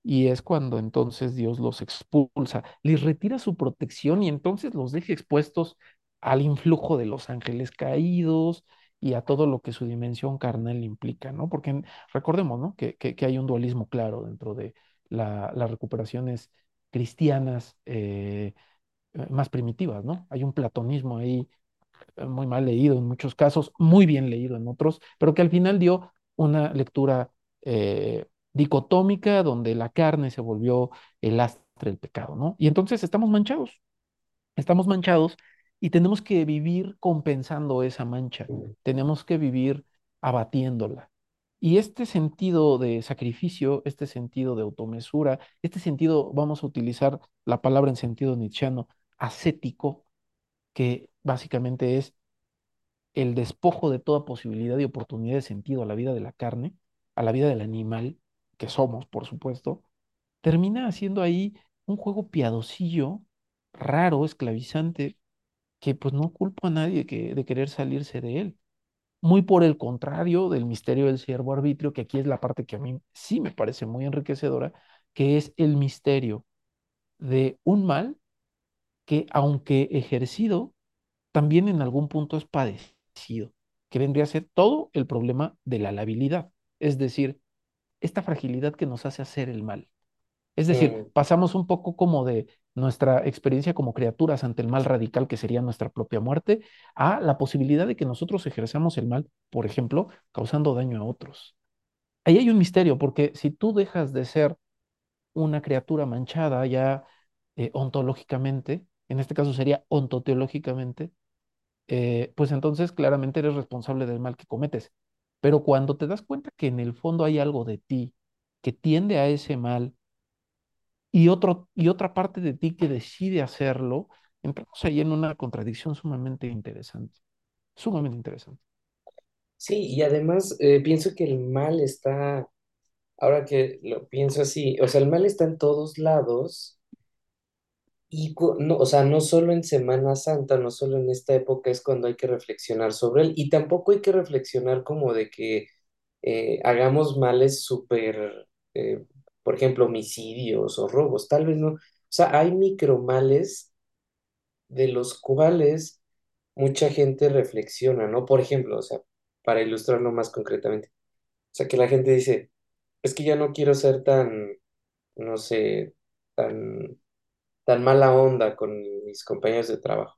y es cuando entonces Dios los expulsa, les retira su protección y entonces los deja expuestos al influjo de los ángeles caídos y a todo lo que su dimensión carnal implica, ¿no? Porque recordemos, ¿no? Que, que, que hay un dualismo claro dentro de la- las recuperaciones cristianas eh, más primitivas, ¿no? Hay un platonismo ahí eh, muy mal leído en muchos casos, muy bien leído en otros, pero que al final dio una lectura eh, dicotómica donde la carne se volvió el lastre del pecado, ¿no? Y entonces estamos manchados, estamos manchados y tenemos que vivir compensando esa mancha, tenemos que vivir abatiéndola. Y este sentido de sacrificio, este sentido de automesura, este sentido, vamos a utilizar la palabra en sentido nietzscheano, ascético, que básicamente es el despojo de toda posibilidad y oportunidad de sentido a la vida de la carne, a la vida del animal, que somos, por supuesto, termina haciendo ahí un juego piadosillo, raro, esclavizante, que pues no culpo a nadie que, de querer salirse de él. Muy por el contrario del misterio del siervo arbitrio, que aquí es la parte que a mí sí me parece muy enriquecedora, que es el misterio de un mal que, aunque ejercido, también en algún punto es padecido, que vendría a ser todo el problema de la labilidad, es decir, esta fragilidad que nos hace hacer el mal. Es decir, Mm, pasamos un poco como de nuestra experiencia como criaturas ante el mal radical que sería nuestra propia muerte, a la posibilidad de que nosotros ejerzamos el mal, por ejemplo, causando daño a otros. Ahí hay un misterio, porque si tú dejas de ser una criatura manchada ya eh, ontológicamente, en este caso sería ontoteológicamente, eh, pues entonces claramente eres responsable del mal que cometes. Pero cuando te das cuenta que en el fondo hay algo de ti que tiende a ese mal y, otro, y otra parte de ti que decide hacerlo, entramos ahí en una contradicción sumamente interesante, sumamente interesante. Sí, y además eh, pienso que el mal está, ahora que lo pienso así, o sea, el mal está en todos lados y, no, o sea, no solo en Semana Santa, no solo en esta época es cuando hay que reflexionar sobre él y tampoco hay que reflexionar como de que eh, hagamos males súper, eh, por ejemplo, homicidios o robos, tal vez no. O sea, hay micromales de los cuales mucha gente reflexiona, ¿no? Por ejemplo, o sea, para ilustrarlo más concretamente, o sea, que la gente dice, es que ya no quiero ser tan, no sé, tan, tan mala onda con mis compañeros de trabajo.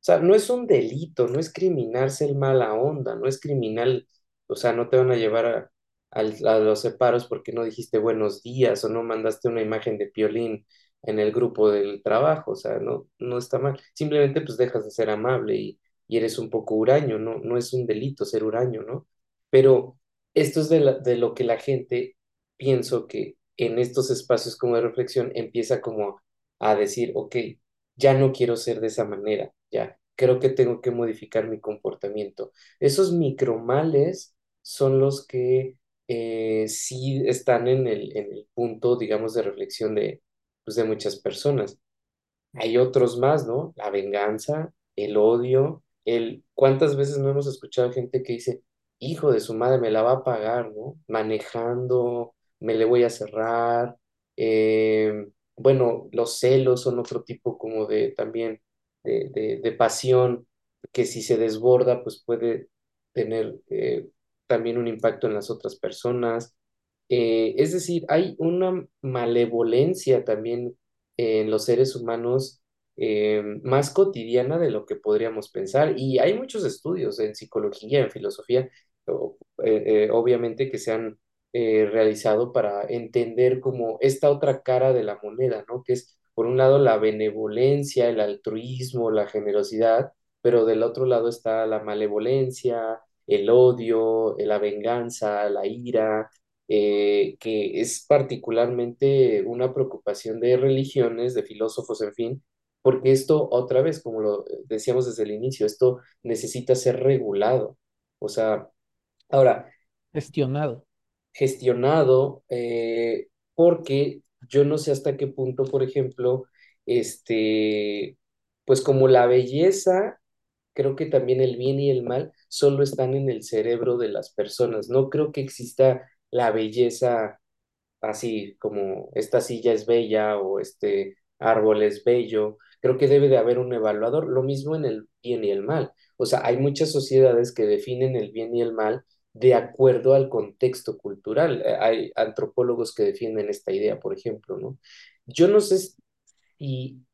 O sea, no es un delito, no es criminal ser mala onda, no es criminal, o sea, no te van a llevar a, al- a los separos porque no dijiste buenos días o no mandaste una imagen de Piolín en el grupo del trabajo, o sea, no, no está mal. Simplemente pues dejas de ser amable y, y eres un poco huraño, no, no es un delito ser huraño, ¿no? Pero esto es de, la- de lo que la gente, pienso que en estos espacios como de reflexión empieza como a decir, ok, ya no quiero ser de esa manera, ya, creo que tengo que modificar mi comportamiento. Esos micromales son los que eh, sí están en el, en el punto, digamos, de reflexión de, pues, de muchas personas. Hay otros más, ¿no? La venganza, el odio, el... ¿Cuántas veces no hemos escuchado gente que dice, hijo de su madre, me la va a pagar, ¿no? Manejando, me le voy a cerrar. eh, bueno, los celos son otro tipo como de también de, de, de pasión que si se desborda, pues puede tener eh, también un impacto en las otras personas. Eh, es decir, hay una malevolencia también en los seres humanos eh, más cotidiana de lo que podríamos pensar. Y hay muchos estudios en psicología, en filosofía, eh, obviamente que se han realizado para entender como esta otra cara de la moneda, ¿no? Que es, por un lado, la benevolencia, el altruismo, la generosidad, pero del otro lado está la malevolencia, el odio, la venganza, la ira eh, que es particularmente una preocupación de religiones, de filósofos, en fin, porque esto, otra vez, como lo decíamos desde el inicio, esto necesita ser regulado. O sea, ahora, Gestionado. gestionado, eh, porque yo no sé hasta qué punto, por ejemplo, este, pues como la belleza creo que también el bien y el mal solo están en el cerebro de las personas. No creo que exista la belleza así como esta silla es bella o este árbol es bello. Creo que debe de haber un evaluador. Lo mismo en el bien y el mal. O sea, hay muchas sociedades que definen el bien y el mal de acuerdo al contexto cultural. Eh, Hay antropólogos que defienden esta idea, por ejemplo, ¿no? Yo no sé si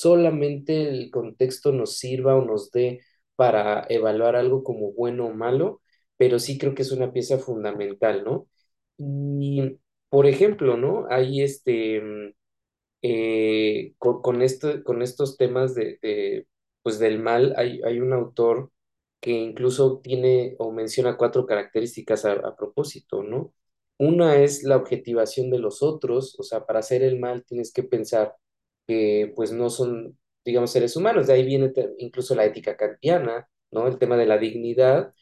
solamente el contexto nos sirva o nos dé para evaluar algo como bueno o malo, pero sí creo que es una pieza fundamental, ¿no? Y, por ejemplo, ¿no? Hay este, mm, eh, con, esto, con estos temas de, de, pues del mal, hay, hay un autor que incluso tiene o menciona cuatro características a, a propósito, ¿no? Una es la objetivación de los otros, o sea, para hacer el mal tienes que pensar que pues no son, digamos, seres humanos, de ahí viene incluso la ética kantiana, ¿no? El tema de la dignidad,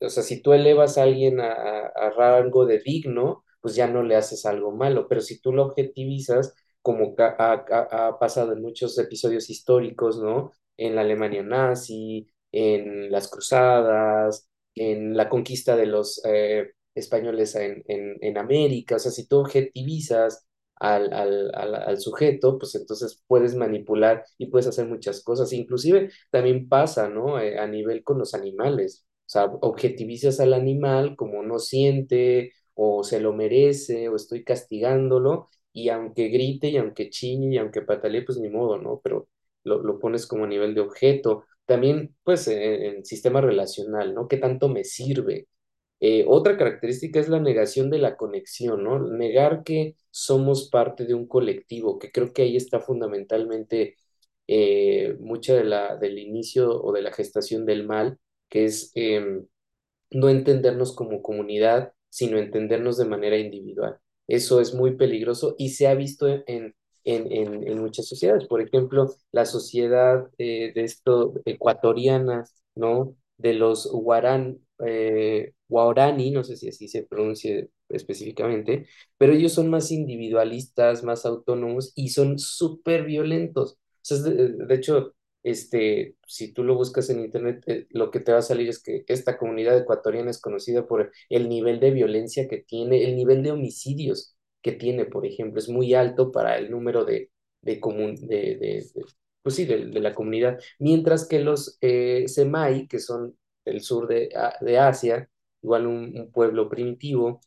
o sea, si tú elevas a alguien a, a rango de digno, pues ya no le haces algo malo, pero si tú lo objetivizas, como ha pasado en muchos episodios históricos, ¿no? En la Alemania nazi, en las cruzadas, en la conquista de los eh, españoles en, en, en América, o sea, si tú objetivizas al, al, al, al sujeto, pues entonces puedes manipular y puedes hacer muchas cosas, inclusive también pasa, ¿no? Eh, a nivel con los animales, o sea, objetivizas al animal como no siente o se lo merece o estoy castigándolo y aunque grite y aunque chille y aunque patalee, pues ni modo, ¿no? Pero lo, lo pones como a nivel de objeto. También, pues, en, en sistema relacional, ¿no? ¿Qué tanto me sirve? Eh, otra característica es la negación de la conexión, ¿no? Negar que somos parte de un colectivo, que creo que ahí está fundamentalmente eh, mucha de la, del inicio o de la gestación del mal, que es... em, no entendernos como comunidad, sino entendernos de manera individual. Eso es muy peligroso y se ha visto en, en, en, en muchas sociedades. Por ejemplo, la sociedad eh, de esto ecuatoriana, ¿no? De los guarán, guarani, no sé si así se pronuncia específicamente, pero ellos son más individualistas, más autónomos y son súper violentos. O sea, de, hecho, este, si tú lo buscas en internet, eh, lo que te va a salir es que esta comunidad ecuatoriana es conocida por el nivel de violencia que tiene, el nivel de homicidios que tiene, por ejemplo, es muy alto para el número de, de, comun- de, de- pues sí, de, de la comunidad, mientras que los eh, Semai, que son del sur de, A- de Asia, igual un, pueblo primitivo,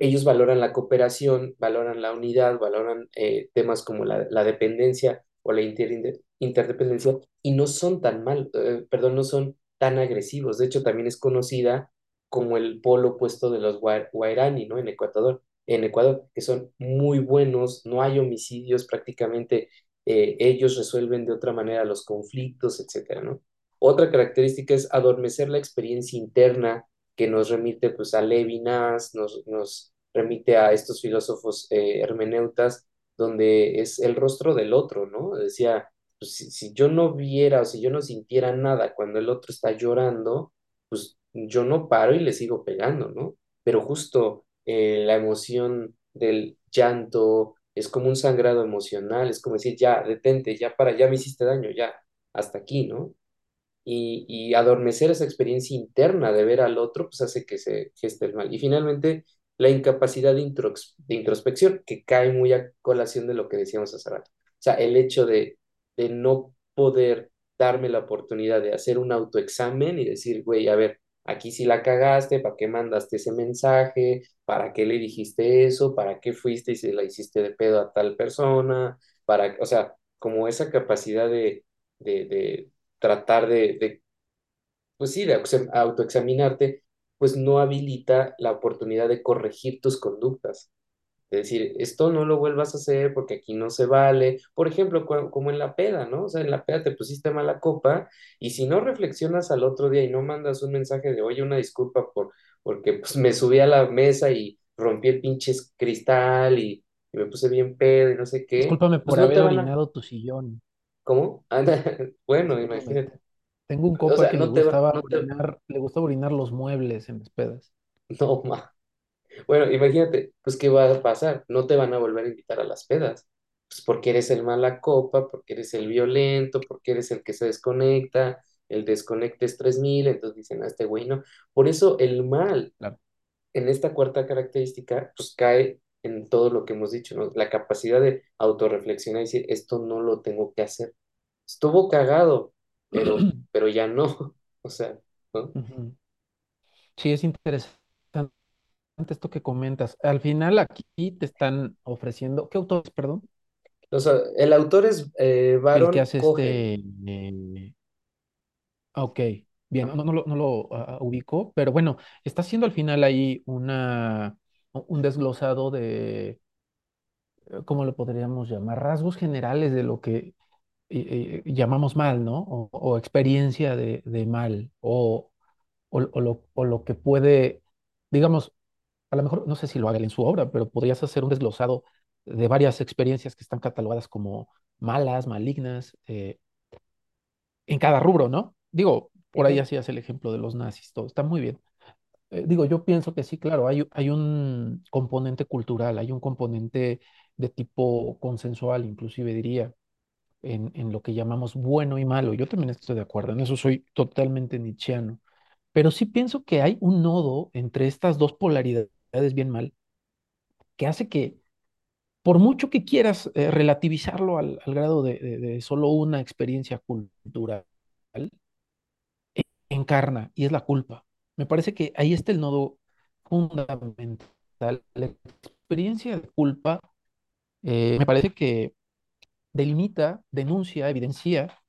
ellos valoran la cooperación, valoran la unidad, valoran eh, temas como la, dependencia o la inter- interdependencia y no son tan mal, eh, perdón, no son tan agresivos. De hecho, también es conocida como el polo opuesto de los Gua- Guaraní, ¿no? En Ecuador, en Ecuador, que son muy buenos, no hay homicidios, prácticamente eh, ellos resuelven de otra manera los conflictos, etcétera, ¿no? Otra característica es adormecer la experiencia interna que nos remite pues a Levinas, nos, remite a estos filósofos eh, hermeneutas, donde es el rostro del otro, ¿no? Decía, pues si, si yo no viera o si yo no sintiera nada cuando el otro está llorando, pues yo no paro y le sigo pegando, ¿no? Pero justo eh, la emoción del llanto, es como un sangrado emocional, es como decir, ya, detente, ya para, ya me hiciste daño, ya, hasta aquí, ¿no? Y, y adormecer esa experiencia interna de ver al otro, pues hace que se geste el mal. Y finalmente, la incapacidad de, introspección, que cae muy a colación de lo que decíamos hace rato. O sea, el hecho de, no poder darme la oportunidad de hacer un autoexamen y decir, güey, a ver, aquí sí la cagaste, ¿para qué mandaste ese mensaje? ¿Para qué le dijiste eso? ¿Para qué fuiste y se la hiciste de pedo a tal persona? Para, o sea, como esa capacidad de, tratar de, de, pues sí, de autoexaminarte, pues no habilita la oportunidad de corregir tus conductas. De decir, esto no lo vuelvas a hacer porque aquí no se vale. Por ejemplo, como en la peda, ¿no? O sea, en la peda te pusiste mala copa y si no reflexionas al otro día y no mandas un mensaje de, oye, una disculpa por, porque pues me subí a la mesa y rompí el pinche cristal y, y me puse bien pedo y no sé qué, Discúlpame pues por no te haber van a, orinado tu sillón. ¿Cómo? Anda, bueno, imagínate. te- Tengo un O sea, que le no te va, gustaba no te, orinar, le gustaba orinar los muebles en las pedas. no, ma. Bueno, imagínate, pues, ¿qué va a pasar? No te van a volver a invitar a las pedas. Pues porque eres el mala copa, porque eres el violento, porque eres el que se desconecta, el desconecte es 3000, entonces dicen a este güey no. Por eso el mal Claro. en esta cuarta característica, pues cae en todo lo que hemos dicho, ¿no? La capacidad de autorreflexionar y decir, esto no lo tengo que hacer. Estuvo cagado, pero, pero ya no. O sea, ¿no? Sí, es interesante esto que comentas. Al final aquí te están ofreciendo, ¿qué autor es, perdón? O sea, el autor es eh, El que Baron hace Cohen. este... eh, ah, ok, bien, no, no lo, no lo ah, ubico, pero bueno, está haciendo al final ahí una, un desglosado de, eh, ¿cómo lo podríamos llamar? Rasgos generales de lo que eh, eh, llamamos mal, ¿no? O, o experiencia de, de mal, o, o, lo, o lo que puede, digamos, a lo mejor, no sé si lo haga en su obra, pero podrías hacer un desglosado de varias experiencias que están catalogadas como malas, malignas, eh, en cada rubro, ¿no? Digo, por ahí hacías el ejemplo de los nazis, todo está muy bien. Eh, digo, yo pienso que sí, claro, hay, hay un componente cultural, hay un componente de tipo consensual, inclusive diría, en, en lo que llamamos bueno y malo. Yo también estoy de acuerdo, en eso soy totalmente nietzscheano. Pero sí pienso que hay un nodo entre estas dos polaridades bien mal que hace que, por mucho que quieras eh, relativizarlo al, al grado de, de- de solo una experiencia cultural, encarna y es la culpa. Me parece que ahí está el nodo fundamental. La experiencia de culpa eh, me parece que delimita, denuncia, evidencia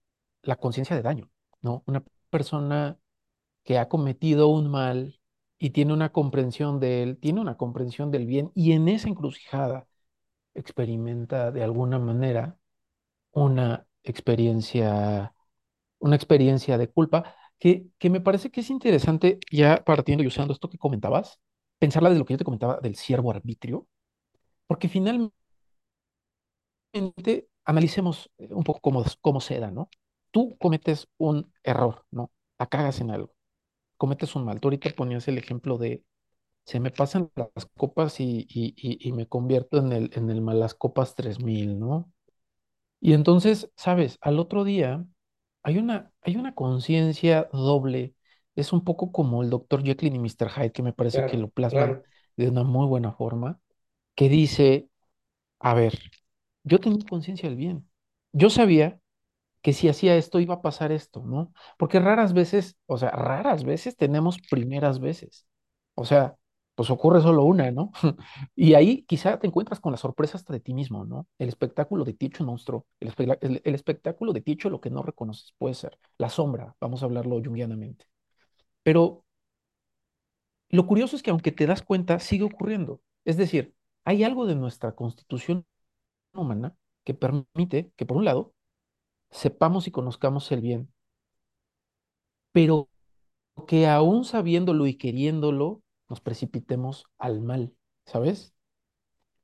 la conciencia de daño, ¿no? Una persona que ha cometido un mal y tiene una comprensión de él, tiene una comprensión del bien y en esa encrucijada experimenta de alguna manera una experiencia, una experiencia de culpa que, que me parece que es interesante, ya partiendo y usando esto que comentabas, pensarla de lo que yo te comentaba del siervo arbitrio, porque finalmente analicemos eh, un poco cómo, cómo se da, ¿no? Tú cometes un error, ¿no? La cagas en algo, cometes un mal. Tú ahorita ponías el ejemplo de se me pasan las copas y, y, y, me convierto en el, en el malas copas 3000, ¿no? Y entonces, sabes, al otro día hay una, hay una conciencia doble. Es un poco como el doctor Jekyll y Mr. Hyde, que me parece que Claro, lo plasman claro. de una muy buena forma, que dice, a ver, yo tenía conciencia del bien. Yo sabía que si hacía esto iba a pasar esto, ¿no? Porque raras veces, o sea, raras veces tenemos primeras veces. O sea, pues ocurre solo una, ¿no? Y ahí quizá te encuentras con la sorpresa hasta de ti mismo, ¿no? El espectáculo de ti hecho monstruo, el, espe- el- el espectáculo de ti hecho lo que no reconoces, puede ser la sombra, vamos a hablarlo junguianamente. Pero lo curioso es que aunque te das cuenta, sigue ocurriendo. Es decir, hay algo de nuestra constitución humana que permite que, por un lado, sepamos y conozcamos el bien, pero que aún sabiéndolo y queriéndolo, nos precipitemos al mal, ¿sabes?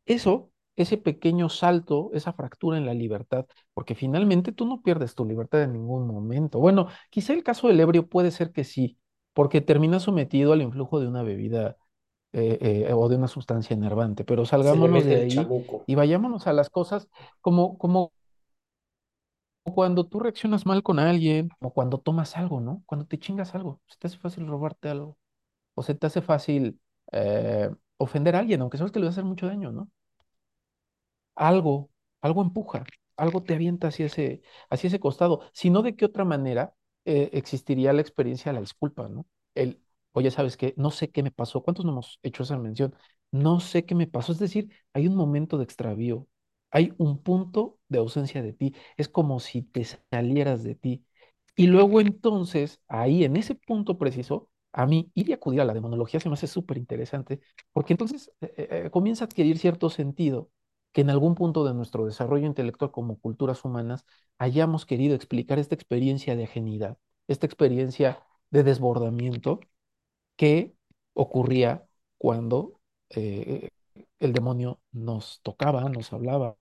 Eso, ese pequeño salto, esa fractura en la libertad, porque finalmente tú no pierdes tu libertad en ningún momento. Bueno, quizá el caso del ebrio puede ser que sí, porque termina sometido al influjo de una bebida eh, eh, o de una sustancia enervante, pero salgámonos de ahí y vayámonos a las cosas como, como cuando tú reaccionas mal con alguien, o cuando tomas algo, ¿no? Cuando te chingas algo, se te hace fácil robarte algo, o se te hace fácil eh, ofender a alguien, aunque sabes que le va a hacer mucho daño, ¿no? algo, algo empuja, algo te avienta hacia ese, hacia ese costado. Si no, ¿de qué otra manera eh, existiría la experiencia de la disculpa, ¿no? El, oye, ¿sabes qué? No sé qué me pasó. ¿Cuántos no hemos hecho esa mención? No sé qué me pasó. Es decir, hay un momento de extravío, hay un punto de ausencia de ti. Es como si te salieras de ti. Y luego entonces, ahí en ese punto preciso, a mí ir y acudir a la demonología se me hace súper interesante, porque entonces eh, eh, eh, comienza a adquirir cierto sentido que en algún punto de nuestro desarrollo intelectual como culturas humanas hayamos querido explicar esta experiencia de ajenidad, esta experiencia de desbordamiento que ocurría cuando el demonio nos tocaba, nos hablaba,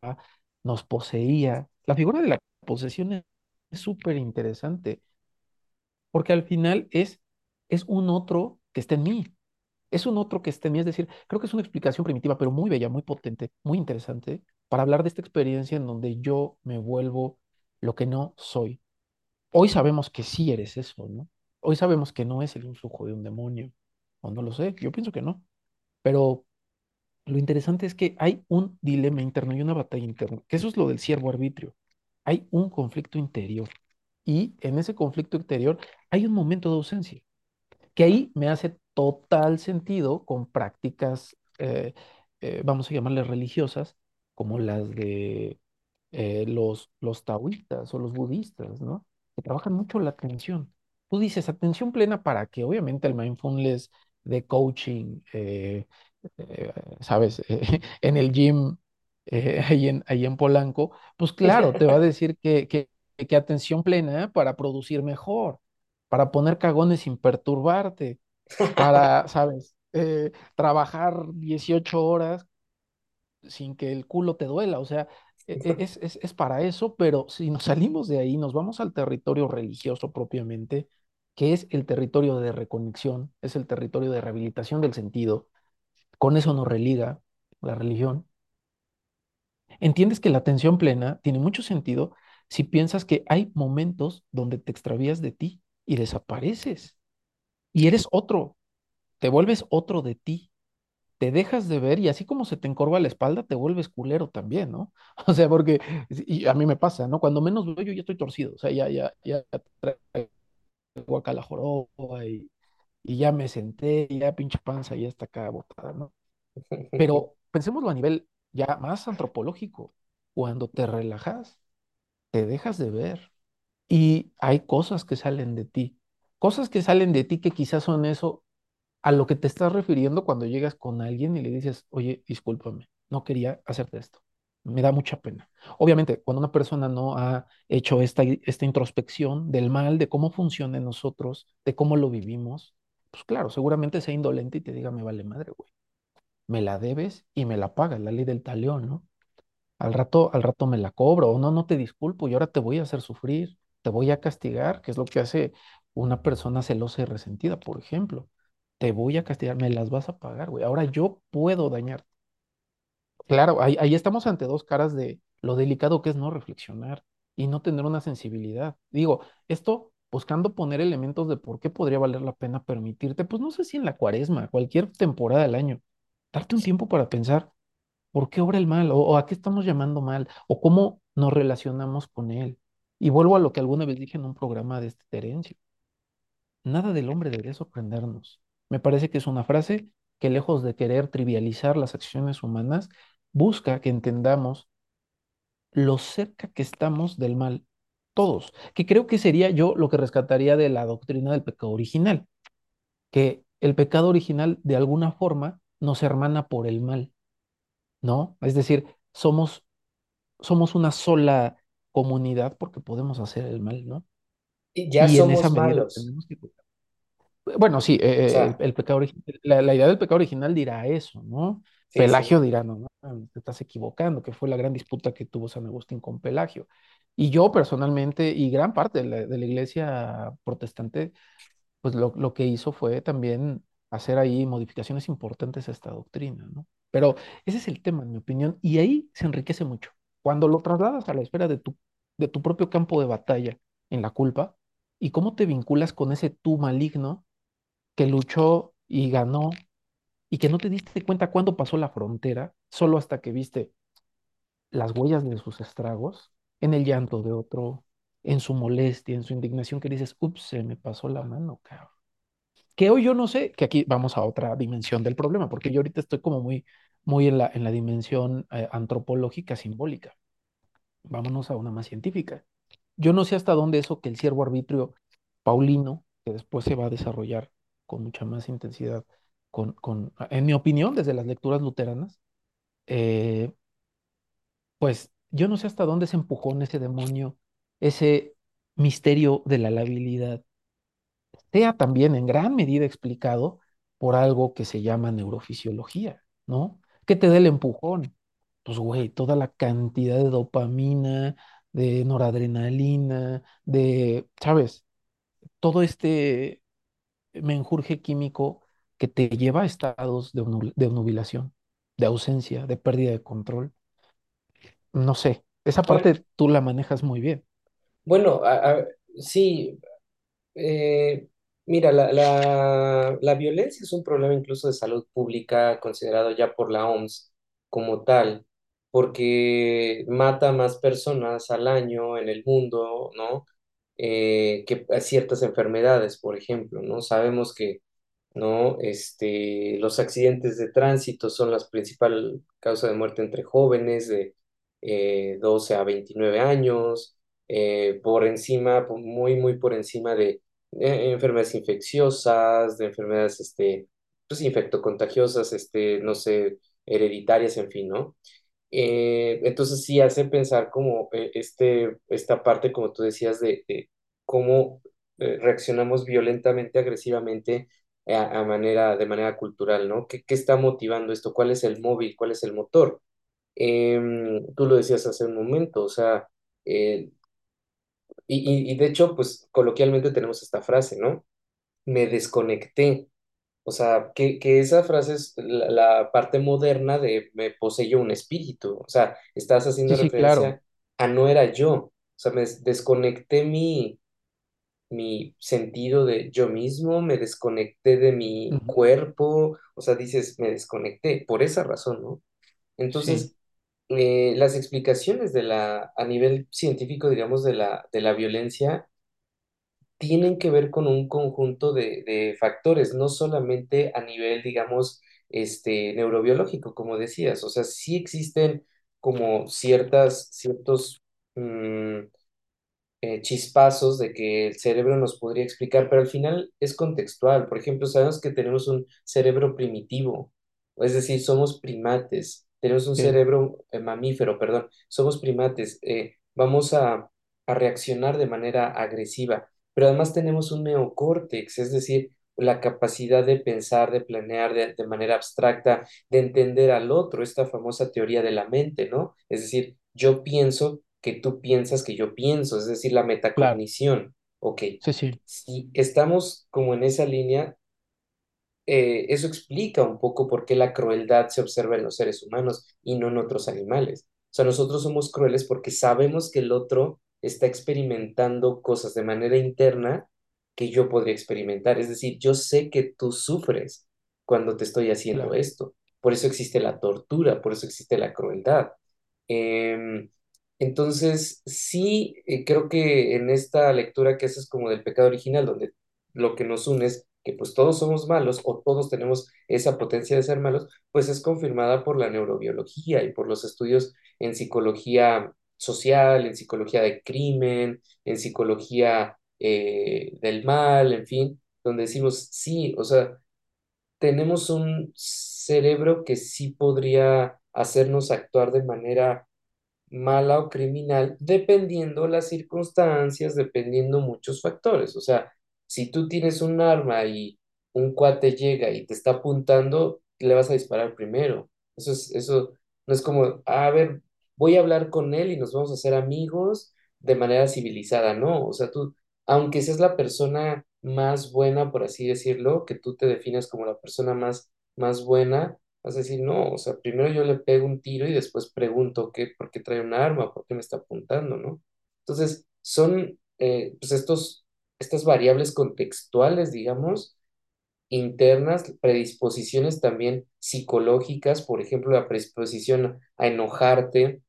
nos poseía. La figura de la posesión es es súper interesante, porque al final es, es un otro que está en mí, es un otro que está en mí, es decir, creo que es una explicación primitiva, pero muy bella, muy potente, muy interesante, para hablar de esta experiencia en donde yo me vuelvo lo que no soy. Hoy sabemos que sí eres eso, ¿no? Hoy sabemos que no es el influjo de un demonio, o no lo sé, yo pienso que no, pero lo interesante es que hay un dilema interno y una batalla interna, que eso es lo del siervo arbitrio. Hay un conflicto interior y en ese conflicto interior hay un momento de ausencia que ahí me hace total sentido con prácticas, eh, eh, vamos a llamarles religiosas, como las de eh, los, los taoístas o los budistas, ¿no? Que trabajan mucho la atención. Tú dices atención plena para que obviamente el mindfulness de coaching, ¿sabes? En el gym, ahí en, ahí en Polanco, pues claro, te va a decir que, que, que atención plena para producir mejor, para poner cagones sin perturbarte, para, ¿sabes? Eh, trabajar 18 horas sin que el culo te duela, o sea, e- e- es, es, es para eso, pero si nos salimos de ahí, nos vamos al territorio religioso propiamente, que es el territorio de reconexión, es el territorio de rehabilitación del sentido, con eso nos religa la religión. Entiendes que la atención plena tiene mucho sentido si piensas que hay momentos donde te extravías de ti y desapareces y eres otro, te vuelves otro de ti te dejas de ver y así como se te encorva la espalda, te vuelves culero también, ¿no? O sea, porque y a mí me pasa, ¿no? Cuando menos veo yo ya estoy torcido, o sea, ya, ya, ya traigo acá la joroba y, y ya me senté, y ya pinche panza ya está acá botada, ¿no? Pero pensémoslo a nivel ya más antropológico. Cuando te relajas, te dejas de ver y hay cosas que salen de ti, cosas que salen de ti que quizás son eso a lo que te estás refiriendo cuando llegas con alguien y le dices, oye, discúlpame, no quería hacerte esto. Me da mucha pena. Obviamente, cuando una persona no ha hecho esta, esta introspección del mal, de cómo funciona en nosotros, de cómo lo vivimos, pues claro, seguramente sea indolente y te diga, me vale madre, güey. Me la debes y me la pagas, la ley del talión, ¿no? Al rato, al rato me la cobro, o no, no te disculpo y ahora te voy a hacer sufrir, te voy a castigar, que es lo que hace una persona celosa y resentida, por ejemplo. Te voy a castigar, me las vas a pagar, güey. Ahora yo puedo dañar. Claro, ahí, ahí estamos ante dos caras de lo delicado que es no reflexionar y no tener una sensibilidad. Digo, esto buscando poner elementos de por qué podría valer la pena permitirte, pues no sé si en la cuaresma, cualquier temporada del año, darte un tiempo para pensar ¿Por qué obra el mal? ¿O, o a qué estamos llamando mal? ¿O cómo nos relacionamos con él? Y vuelvo a lo que alguna vez dije en un programa de este Terencio. Nada del hombre debe sorprendernos. Me parece que es una frase que lejos de querer trivializar las acciones humanas, busca que entendamos lo cerca que estamos del mal, todos, que creo que sería yo lo que rescataría de la doctrina del pecado original, que el pecado original de alguna forma nos hermana por el mal, ¿no? Es decir, somos somos una sola comunidad porque podemos hacer el mal, ¿no? Y ya Y en esa somos medida malos. tenemos que... Bueno, sí, O eh, el, sea, el pecado la, la idea del pecado original dirá eso, ¿no? sí, sí. Pelagio dirá, no, no, te estás equivocando, que fue la gran disputa que tuvo San Agustín con Pelagio. Y yo personalmente, y gran parte de la, de la iglesia protestante, pues lo, lo que hizo fue también hacer ahí modificaciones importantes a esta doctrina, ¿no? Pero ese es el tema, en mi opinión, y ahí se enriquece mucho. Cuando lo trasladas a la esfera de tu, de tu propio campo de batalla en la culpa, y cómo te vinculas con ese tú maligno que luchó y ganó, y que no te diste cuenta cuándo pasó la frontera, solo hasta que viste las huellas de sus estragos en el llanto de otro, en su molestia, en su indignación, que dices, ups, se me pasó la mano, cabrón. Que hoy yo no sé, que aquí vamos a otra dimensión del problema, porque yo ahorita estoy como muy, muy en la, en la dimensión eh, antropológica simbólica. Vámonos a una más científica. Yo no sé hasta dónde eso que el ciervo arbitrio paulino, que después se va a desarrollar con mucha más intensidad, con, con, en mi opinión, desde las lecturas luteranas, eh, pues yo no sé hasta dónde se empujó en ese demonio, ese misterio de la labilidad, sea también en gran medida explicado por algo que se llama neurofisiología, ¿no? ¿Qué te dé el empujón? Pues, güey, toda la cantidad de dopamina, de noradrenalina, de, ¿sabes? Todo este menjurje químico que te lleva a estados de, obnu- de obnubilación, de ausencia, de pérdida de control. No sé, esa Bueno, parte tú la manejas muy bien. bueno, a- a- sí, Eh, mira, la, la, violencia es un problema incluso de salud pública considerado ya por la OMS como tal, porque mata más personas al año en el mundo, ¿no? Eh, que ciertas enfermedades, por ejemplo, ¿no? Sabemos que, ¿no? Este, los accidentes de tránsito son la principal causa de muerte entre jóvenes de eh, 12 a 29 años eh, por encima, muy, muy por encima de eh, enfermedades infecciosas, de enfermedades, este, pues, infectocontagiosas, este, no sé, hereditarias, en fin, ¿no? Eh, entonces sí hace pensar como eh, este, esta parte, como tú decías, de, de cómo reaccionamos violentamente, agresivamente a, manera, de manera cultural, ¿no? ¿Qué, qué está motivando esto? ¿Cuál es el móvil? ¿Cuál es el motor? Em, tú lo decías hace un momento, o sea, y, y, y de hecho, pues coloquialmente tenemos esta frase, ¿no? Me desconecté. O sea, que, que esa frase es la, la parte moderna de me poseyó un espíritu. O sea, estás haciendo Sí, sí, claro. referencia a no era yo. O sea, me des- desconecté mi, mi sentido de yo mismo, me desconecté de mi cuerpo. O sea, dices, me desconecté por esa razón, ¿no? Sí, Entonces, eh, las explicaciones de la, a nivel científico, digamos, de la, de la violencia tienen que ver con un conjunto de, de factores, no solamente a nivel, digamos, este, neurobiológico, como decías. O sea, sí existen como ciertas, ciertos mm, eh, chispazos de que el cerebro nos podría explicar, pero al final es contextual. Por ejemplo, sabemos que tenemos un cerebro primitivo, es decir, somos primates, tenemos un sí, cerebro eh, mamífero, perdón, somos primates, eh, vamos a, a reaccionar de manera agresiva, pero además tenemos un neocórtex, es decir, la capacidad de pensar, de planear de, de manera abstracta, de entender al otro, esta famosa teoría de la mente, ¿no? Es decir, yo pienso que tú piensas que yo pienso, es decir, la claro. metacognición. Ok, Sí, sí, si estamos como en esa línea, eh, eso explica un poco por qué la crueldad se observa en los seres humanos y no en otros animales. O sea, nosotros somos crueles porque sabemos que el otro está experimentando cosas de manera interna que yo podría experimentar. Es decir, yo sé que tú sufres cuando te estoy haciendo claro. esto. Por eso existe la tortura, por eso existe la crueldad. Em, entonces, sí, eh, creo que en esta lectura que haces como del pecado original, donde lo que nos une es que pues todos somos malos o todos tenemos esa potencia de ser malos, pues es confirmada por la neurobiología y por los estudios en psicología social, en psicología de crimen, en psicología eh, del mal, en fin, donde decimos, sí, o sea, tenemos un cerebro que sí podría hacernos actuar de manera mala o criminal, dependiendo las circunstancias, dependiendo muchos factores. O sea, si tú tienes un arma y un cuate llega y te está apuntando, le vas a disparar primero. Eso es, eso no es como, a ver, voy a hablar con él y nos vamos a hacer amigos de manera civilizada, no. O sea, tú, aunque seas la persona más buena, por así decirlo, que tú te definas como la persona más, más buena, vas a decir, no, o sea, primero yo le pego un tiro y después pregunto qué, por qué trae un arma, por qué me está apuntando, ¿no? Entonces, son eh, pues estos, estas variables contextuales, digamos, internas, predisposiciones también psicológicas, por ejemplo, la predisposición a enojarte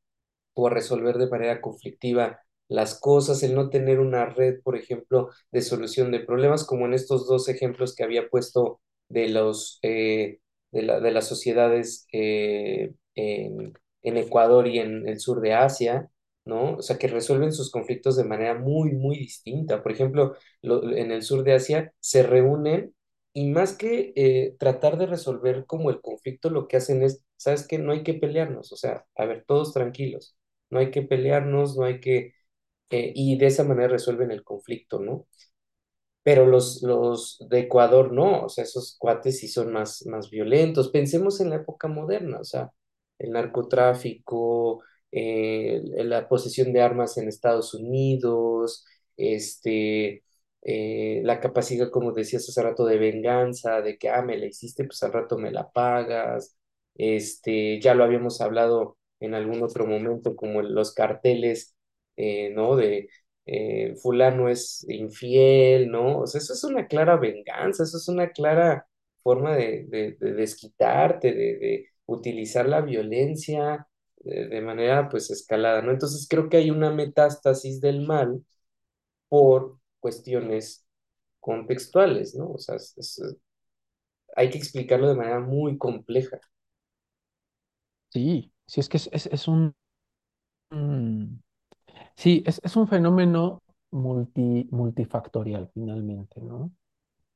o a resolver de manera conflictiva las cosas, el no tener una red, por ejemplo, de solución de problemas, como en estos dos ejemplos que había puesto de los eh, de, la- de las sociedades eh, en, en Ecuador y en el sur de Asia, ¿no? O sea, que resuelven sus conflictos de manera muy, muy distinta. Por ejemplo, lo- en el sur de Asia se reúnen y más que eh, tratar de resolver como el conflicto, lo que hacen es, ¿sabes qué? No hay que pelearnos, o sea, a ver, todos tranquilos, no hay que pelearnos, no hay que... eh, y de esa manera resuelven el conflicto, ¿no? Pero los, los de Ecuador no, o sea, esos cuates sí son más, más violentos. Pensemos en la época moderna, o sea, el narcotráfico, eh, la posesión de armas en Estados Unidos, este, eh, la capacidad, como decías hace rato, de venganza, de que, ah, me la hiciste, pues al rato me la pagas. Este, ya lo habíamos hablado en algún otro momento, como los carteles, eh, ¿no? De fulano es infiel, ¿no? O sea, eso es una clara venganza, eso es una clara forma de, de- de desquitarte, de, de utilizar la violencia de, manera pues escalada, ¿no? Entonces creo que hay una metástasis del mal por cuestiones contextuales, ¿no? O sea, es- es- hay que explicarlo de manera muy compleja. Sí, sí, es que es, es, un... mm, sí, es, es un fenómeno multi, multifactorial finalmente, ¿no?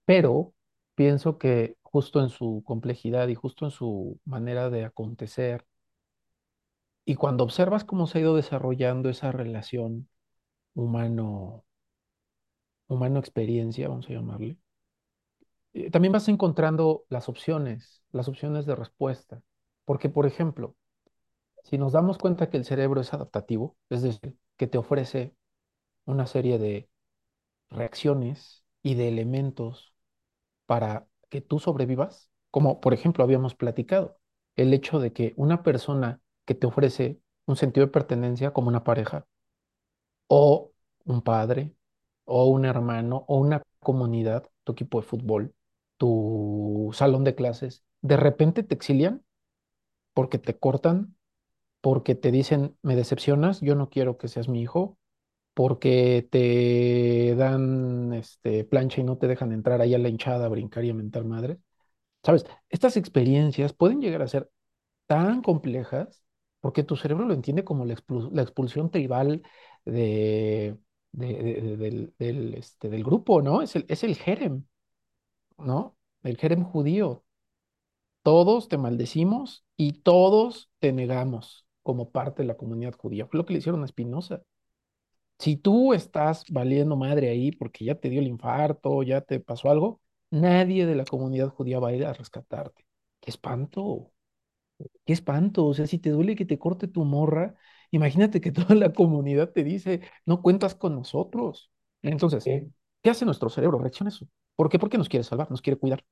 Pero pienso que justo en su complejidad y justo en su manera de acontecer, y cuando observas cómo se ha ido desarrollando esa relación humano, humano-experiencia, vamos a llamarle, eh, también vas encontrando las opciones, las opciones de respuesta. Porque, por ejemplo, si nos damos cuenta que el cerebro es adaptativo, es decir, que te ofrece una serie de reacciones y de elementos para que tú sobrevivas, como por ejemplo habíamos platicado, el hecho de que una persona que te ofrece un sentido de pertenencia como una pareja, o un padre, o un hermano, o una comunidad, tu equipo de fútbol, tu salón de clases, de repente te exilian porque te cortan, porque te dicen, me decepcionas, yo no quiero que seas mi hijo, porque te dan este, plancha y no te dejan entrar ahí a la hinchada a brincar y a mentar madre. ¿Sabes? Estas experiencias pueden llegar a ser tan complejas porque tu cerebro lo entiende como la, expul- la expulsión tribal este, del grupo, ¿no? Es el, es el jerem, ¿no? El jerem judío. Todos te maldecimos y todos te negamos como parte de la comunidad judía. Fue lo que le hicieron a Spinoza. Si tú estás valiendo madre ahí porque ya te dio el infarto, ya te pasó algo, nadie de la comunidad judía va a ir a rescatarte. ¡Qué espanto! ¡Qué espanto! O sea, si te duele que te corte tu morra, imagínate que toda la comunidad te dice, no cuentas con nosotros. Entonces, ¿sí? ¿qué hace nuestro cerebro? Reacciona eso. ¿Por qué? Porque nos quiere salvar, nos quiere cuidar.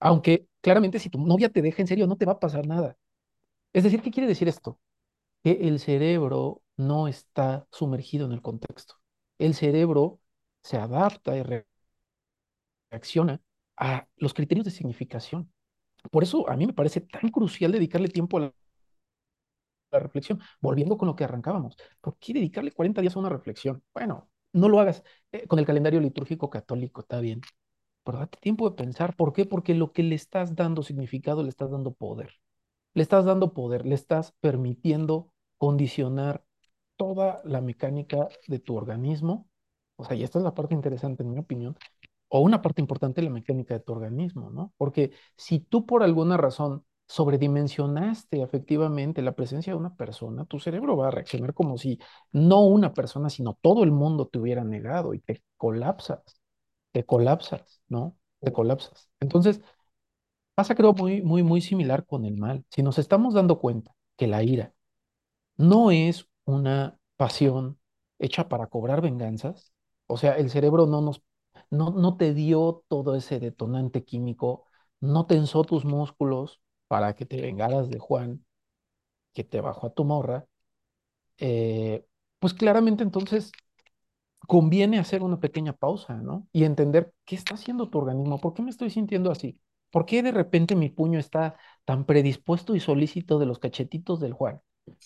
Aunque claramente si tu novia te deja en serio, no te va a pasar nada. Es decir, ¿qué quiere decir esto? Que el cerebro no está sumergido en el contexto. El cerebro se adapta y reacciona a los criterios de significación. Por eso a mí me parece tan crucial dedicarle tiempo a la reflexión, volviendo con lo que arrancábamos. ¿Por qué dedicarle 40 días a una reflexión? Bueno, no lo hagas eh, con el calendario litúrgico católico, está bien, pero date tiempo de pensar. ¿Por qué? Porque lo que le estás dando significado, le estás dando poder. Le estás dando poder, le estás permitiendo condicionar toda la mecánica de tu organismo. O sea, y esta es la parte interesante, en mi opinión, o una parte importante de la mecánica de tu organismo, ¿no? Porque si tú por alguna razón sobredimensionaste efectivamente la presencia de una persona, tu cerebro va a reaccionar como si no una persona, sino todo el mundo te hubiera negado y te colapsas, te colapsas, ¿no? Te colapsas. Entonces, pasa creo muy, muy, muy similar con el mal. Si nos estamos dando cuenta que la ira no es una pasión hecha para cobrar venganzas, o sea, el cerebro no nos no, no te dio todo ese detonante químico, no tensó tus músculos para que te vengaras de Juan, que te bajó a tu morra, eh, pues claramente entonces conviene hacer una pequeña pausa, ¿no? Y entender qué está haciendo tu organismo, por qué me estoy sintiendo así, por qué de repente mi puño está tan predispuesto y solícito de los cachetitos del Juan,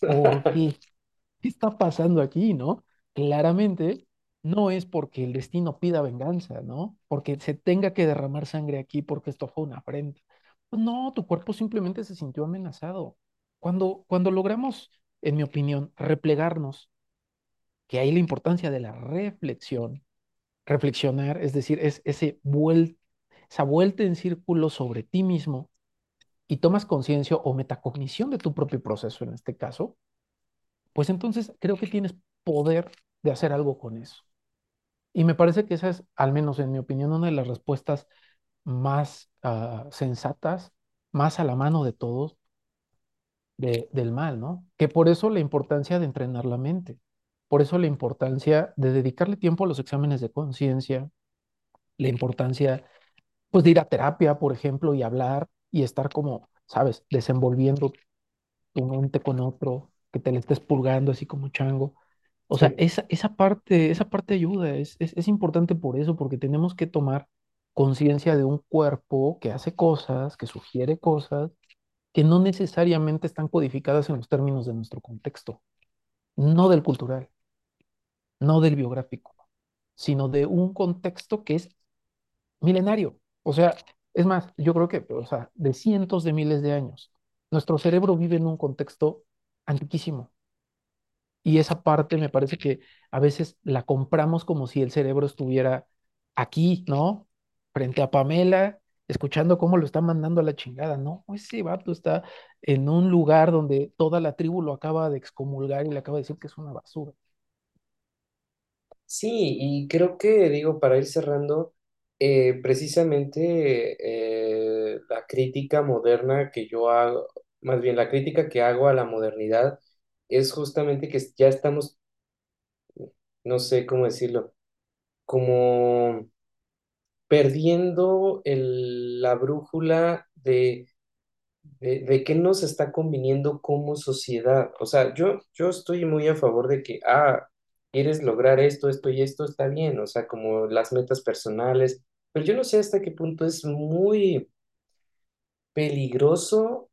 ¿por qué? ¿Qué está pasando aquí, no? Claramente no es porque el destino pida venganza, ¿no? Porque se tenga que derramar sangre aquí porque esto fue una afrenta. Pues no, tu cuerpo simplemente se sintió amenazado. Cuando, cuando logramos, en mi opinión, replegarnos que hay la importancia de la reflexión. Reflexionar, es decir, es ese vuel esa vuelta en círculo sobre ti mismo y tomas conciencia o metacognición de tu propio proceso en este caso, pues entonces creo que tienes poder de hacer algo con eso. Y me parece que esa es, al menos en mi opinión, una de las respuestas más uh, sensatas, más a la mano de todos, de, del mal, ¿no? Que por eso la importancia de entrenar la mente. Por eso la importancia de dedicarle tiempo a los exámenes de conciencia, la importancia, pues, de ir a terapia, por ejemplo, y hablar y estar como, ¿sabes?, desenvolviendo tu mente con otro, que te le estés pulgando así como chango. O sea, Sí. esa, esa parte, esa parte ayuda, es, es, es importante por eso, porque tenemos que tomar conciencia de un cuerpo que hace cosas, que sugiere cosas, que no necesariamente están codificadas en los términos de nuestro contexto, no del cultural no del biográfico, sino de un contexto que es milenario. O sea, es más, yo creo que, o sea, de cientos de miles de años. Nuestro cerebro vive en un contexto antiquísimo. Y esa parte me parece que a veces la compramos como si el cerebro estuviera aquí, ¿no? Frente a Pamela, escuchando cómo lo está mandando a la chingada. No, ese vato está en un lugar donde toda la tribu lo acaba de excomulgar y le acaba de decir que es una basura. Sí, y creo que, digo, para ir cerrando, eh, precisamente eh, la crítica moderna que yo hago, más bien la crítica que hago a la modernidad, es justamente que ya estamos, no sé cómo decirlo, como perdiendo el- la brújula de de, qué nos está conviniendo como sociedad. O sea, yo, yo estoy muy a favor de que, ah, quieres lograr esto, esto y esto, está bien, o sea, como las metas personales, pero yo no sé hasta qué punto es muy peligroso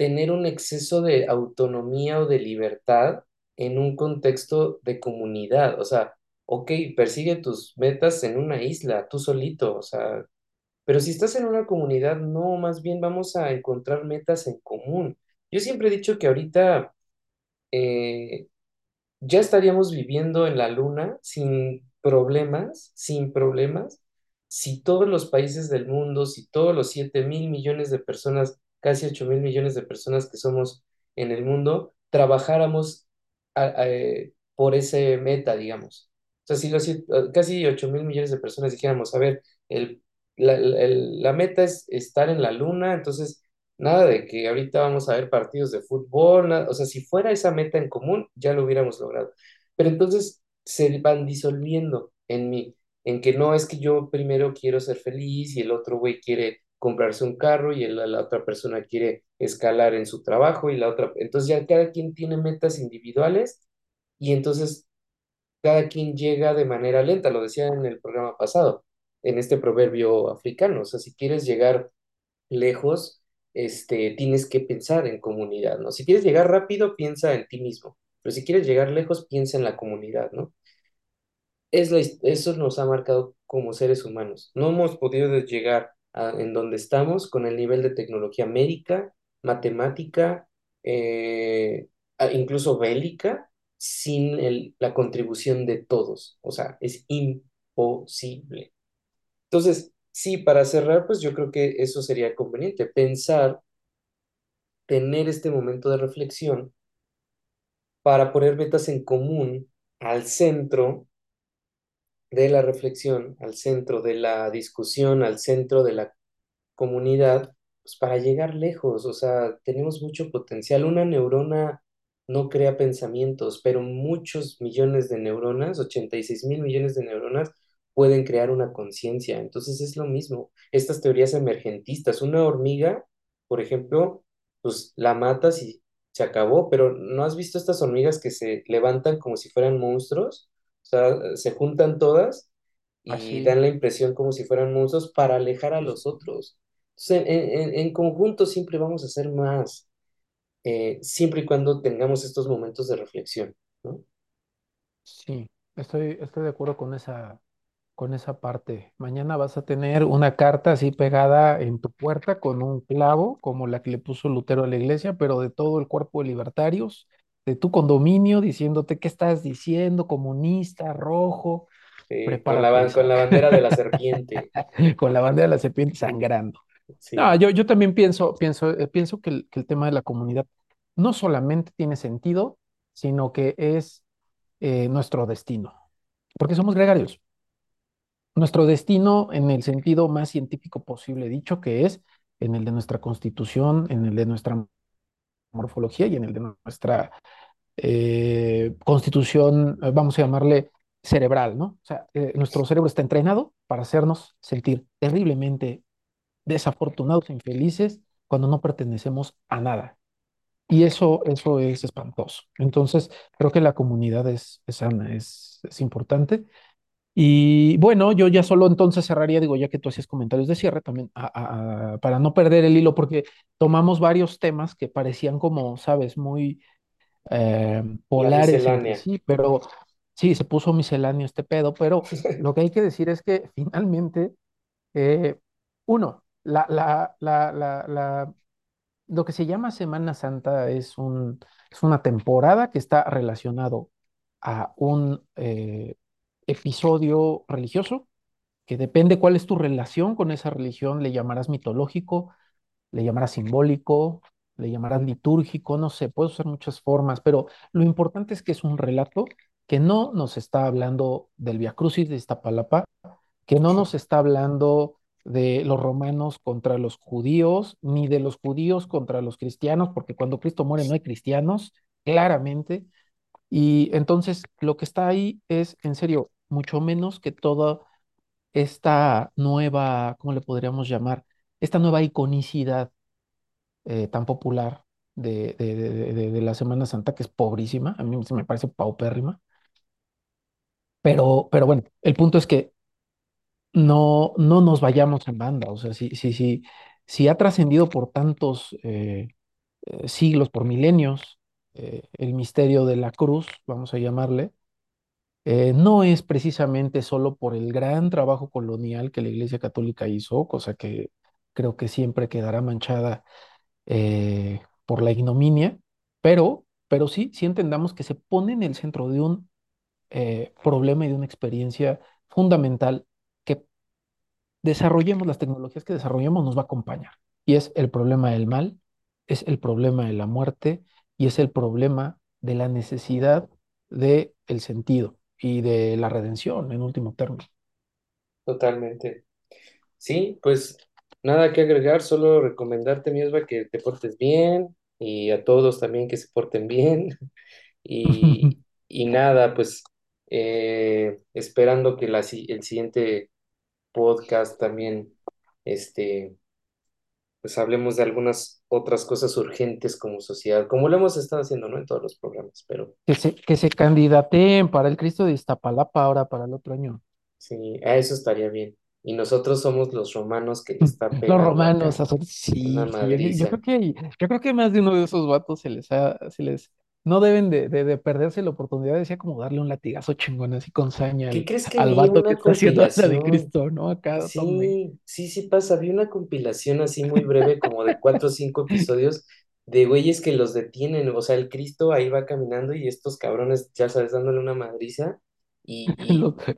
tener un exceso de autonomía o de libertad en un contexto de comunidad. O sea, ok, persigue tus metas en una isla, tú solito, o sea, pero si estás en una comunidad, no, más bien vamos a encontrar metas en común. Yo siempre he dicho que ahorita eh, ya estaríamos viviendo en la luna sin problemas, sin problemas, si todos los países del mundo, si todos los siete mil millones de personas, casi ocho mil millones de personas que somos en el mundo, trabajáramos por ese meta, digamos. O sea, si los eh, casi ocho mil millones de personas dijéramos, a ver, el, la, la- meta es estar en la luna, entonces Nada de que ahorita vamos a ver partidos de fútbol, o sea, si fuera esa meta en común, ya lo hubiéramos logrado. Pero entonces se van disolviendo en mí, en que no es que yo primero quiero ser feliz y el otro güey quiere comprarse un carro y el- la otra persona quiere escalar en su trabajo y la otra, entonces ya cada quien tiene metas individuales y entonces cada quien llega de manera lenta, lo decía en el programa pasado, en este proverbio africano, o sea, si quieres llegar lejos, este, tienes que pensar en comunidad, ¿no? Si quieres llegar rápido, piensa en ti mismo, pero si quieres llegar lejos, piensa en la comunidad, ¿no? Es eso nos ha marcado como seres humanos. No hemos podido llegar a, en donde estamos con el nivel de tecnología médica, matemática, eh, a- incluso bélica, sin la contribución de todos. O sea, es imposible. Entonces, sí, para cerrar, pues yo creo que eso sería conveniente, pensar, tener este momento de reflexión para poner metas en común al centro de la reflexión, al centro de la discusión, al centro de la comunidad, pues para llegar lejos, o sea, tenemos mucho potencial. Una neurona no crea pensamientos, pero muchos millones de neuronas, 86 mil millones de neuronas, pueden crear una conciencia. Entonces es lo mismo. Estas teorías emergentistas, una hormiga, por ejemplo, pues la matas y se acabó, pero ¿no has visto estas hormigas que se levantan como si fueran monstruos? O sea, se juntan todas y Así, dan la impresión como si fueran monstruos para alejar a los otros. Entonces, en, en- en conjunto siempre vamos a hacer más, eh, siempre y cuando tengamos estos momentos de reflexión, ¿no? Sí, estoy, estoy de acuerdo con esa, con esa parte. Mañana vas a tener una carta así pegada en tu puerta con un clavo, como la que le puso Lutero a la iglesia, pero de todo el cuerpo de libertarios, de tu condominio, diciéndote qué estás diciendo, comunista, rojo, Eh, con la, con bandera de la serpiente, con la bandera de la serpiente sangrando. No, sí, yo, yo también pienso, pienso, eh, pienso que el, que el tema de la comunidad no solamente tiene sentido, sino que es eh, nuestro destino, porque somos gregarios. Nuestro destino en el sentido más científico posible dicho, que es en el de nuestra constitución, en el de nuestra morfología y en el de nuestra eh, constitución, eh, vamos a llamarle cerebral, ¿no? O sea, eh, nuestro cerebro está entrenado para hacernos sentir terriblemente desafortunados e infelices cuando no pertenecemos a nada. Y eso, eso es espantoso. Entonces, creo que la comunidad es, sana, es, es importante. Y bueno, yo ya solo entonces cerraría, digo, ya que tú hacías comentarios de cierre también, a- a- a- para no perder el hilo, porque tomamos varios temas que parecían como, sabes, muy eh, la polares sí, pero sí, se puso misceláneo este pedo, pero lo que hay que decir es que finalmente, eh, uno, la, la, la, la, la lo que se llama Semana Santa es un, es una temporada que está relacionado a un eh, episodio religioso, que depende cuál es tu relación con esa religión, le llamarás mitológico, le llamarás simbólico, le llamarás litúrgico, no sé, puedes usar muchas formas, pero lo importante es que es un relato que no nos está hablando del Via Crucis de Iztapalapa, que no nos está hablando de los romanos contra los judíos, ni de los judíos contra los cristianos, porque cuando Cristo muere no hay cristianos, claramente. Y entonces lo que está ahí es, en serio, mucho menos que toda esta nueva, ¿cómo le podríamos llamar? Esta nueva iconicidad eh, tan popular de, de, de, de, la Semana Santa, que es pobrísima, a mí me parece paupérrima, pero, pero bueno, el punto es que no, no nos vayamos en banda. O sea, si, si, ha trascendido por tantos eh, eh, siglos, por milenios, el misterio de la cruz, vamos a llamarle, eh, no es precisamente solo por el gran trabajo colonial que la Iglesia Católica hizo, cosa que creo que siempre quedará manchada eh, por la ignominia, pero, pero sí, sí entendamos que se pone en el centro de un eh, problema y de una experiencia fundamental que desarrollemos las tecnologías que desarrollemos nos va a acompañar. Y es el problema del mal, es el problema de la muerte y es el problema de la necesidad de el sentido y de la redención en último término. totalmente. Sí, pues nada que agregar, solo recomendarte, Miosva, que te portes bien y a todos también que se porten bien. Y, y nada, pues eh, esperando que la, el siguiente podcast también, este, pues hablemos de algunas otras cosas urgentes como sociedad, como lo hemos estado haciendo, ¿no? En todos los programas, pero Que se, que se candidateen para el Cristo de Iztapalapa ahora para el otro año. sí, a eso estaría bien. Y nosotros somos los romanos que están Los pegando romanos, a sí, sí, yo, creo que, yo creo que más de uno de esos vatos se les ha, se les, no deben de, de, de perderse la oportunidad, decía como darle un latigazo chingón así con saña ¿Qué al, crees que al vato que está haciendo la de? Cristo, ¿no? Acá, tome. Sí, sí, sí pasa. Vi una compilación así muy breve, como de cuatro o cinco episodios, de güeyes que los detienen. O sea, el Cristo ahí va caminando y estos cabrones, ya sabes, dándole una madriza. Y,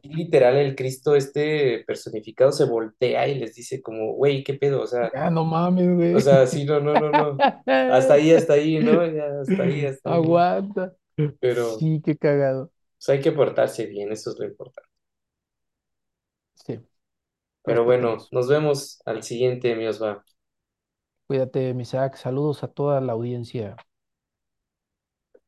literal, el Cristo este personificado se voltea y les dice como, güey, ¿qué pedo? O sea, ah, no mames, o güey. sea, sí, no, no, no, no. Hasta ahí, hasta ahí, ¿no? Ya, hasta ahí, hasta ahí. Aguanta. Pero Sí, qué cagado. pues, hay que portarse bien, eso es lo importante. Sí, Pero bueno, nos vemos al siguiente, mi Osva. Cuídate, Misak. Saludos a toda la audiencia.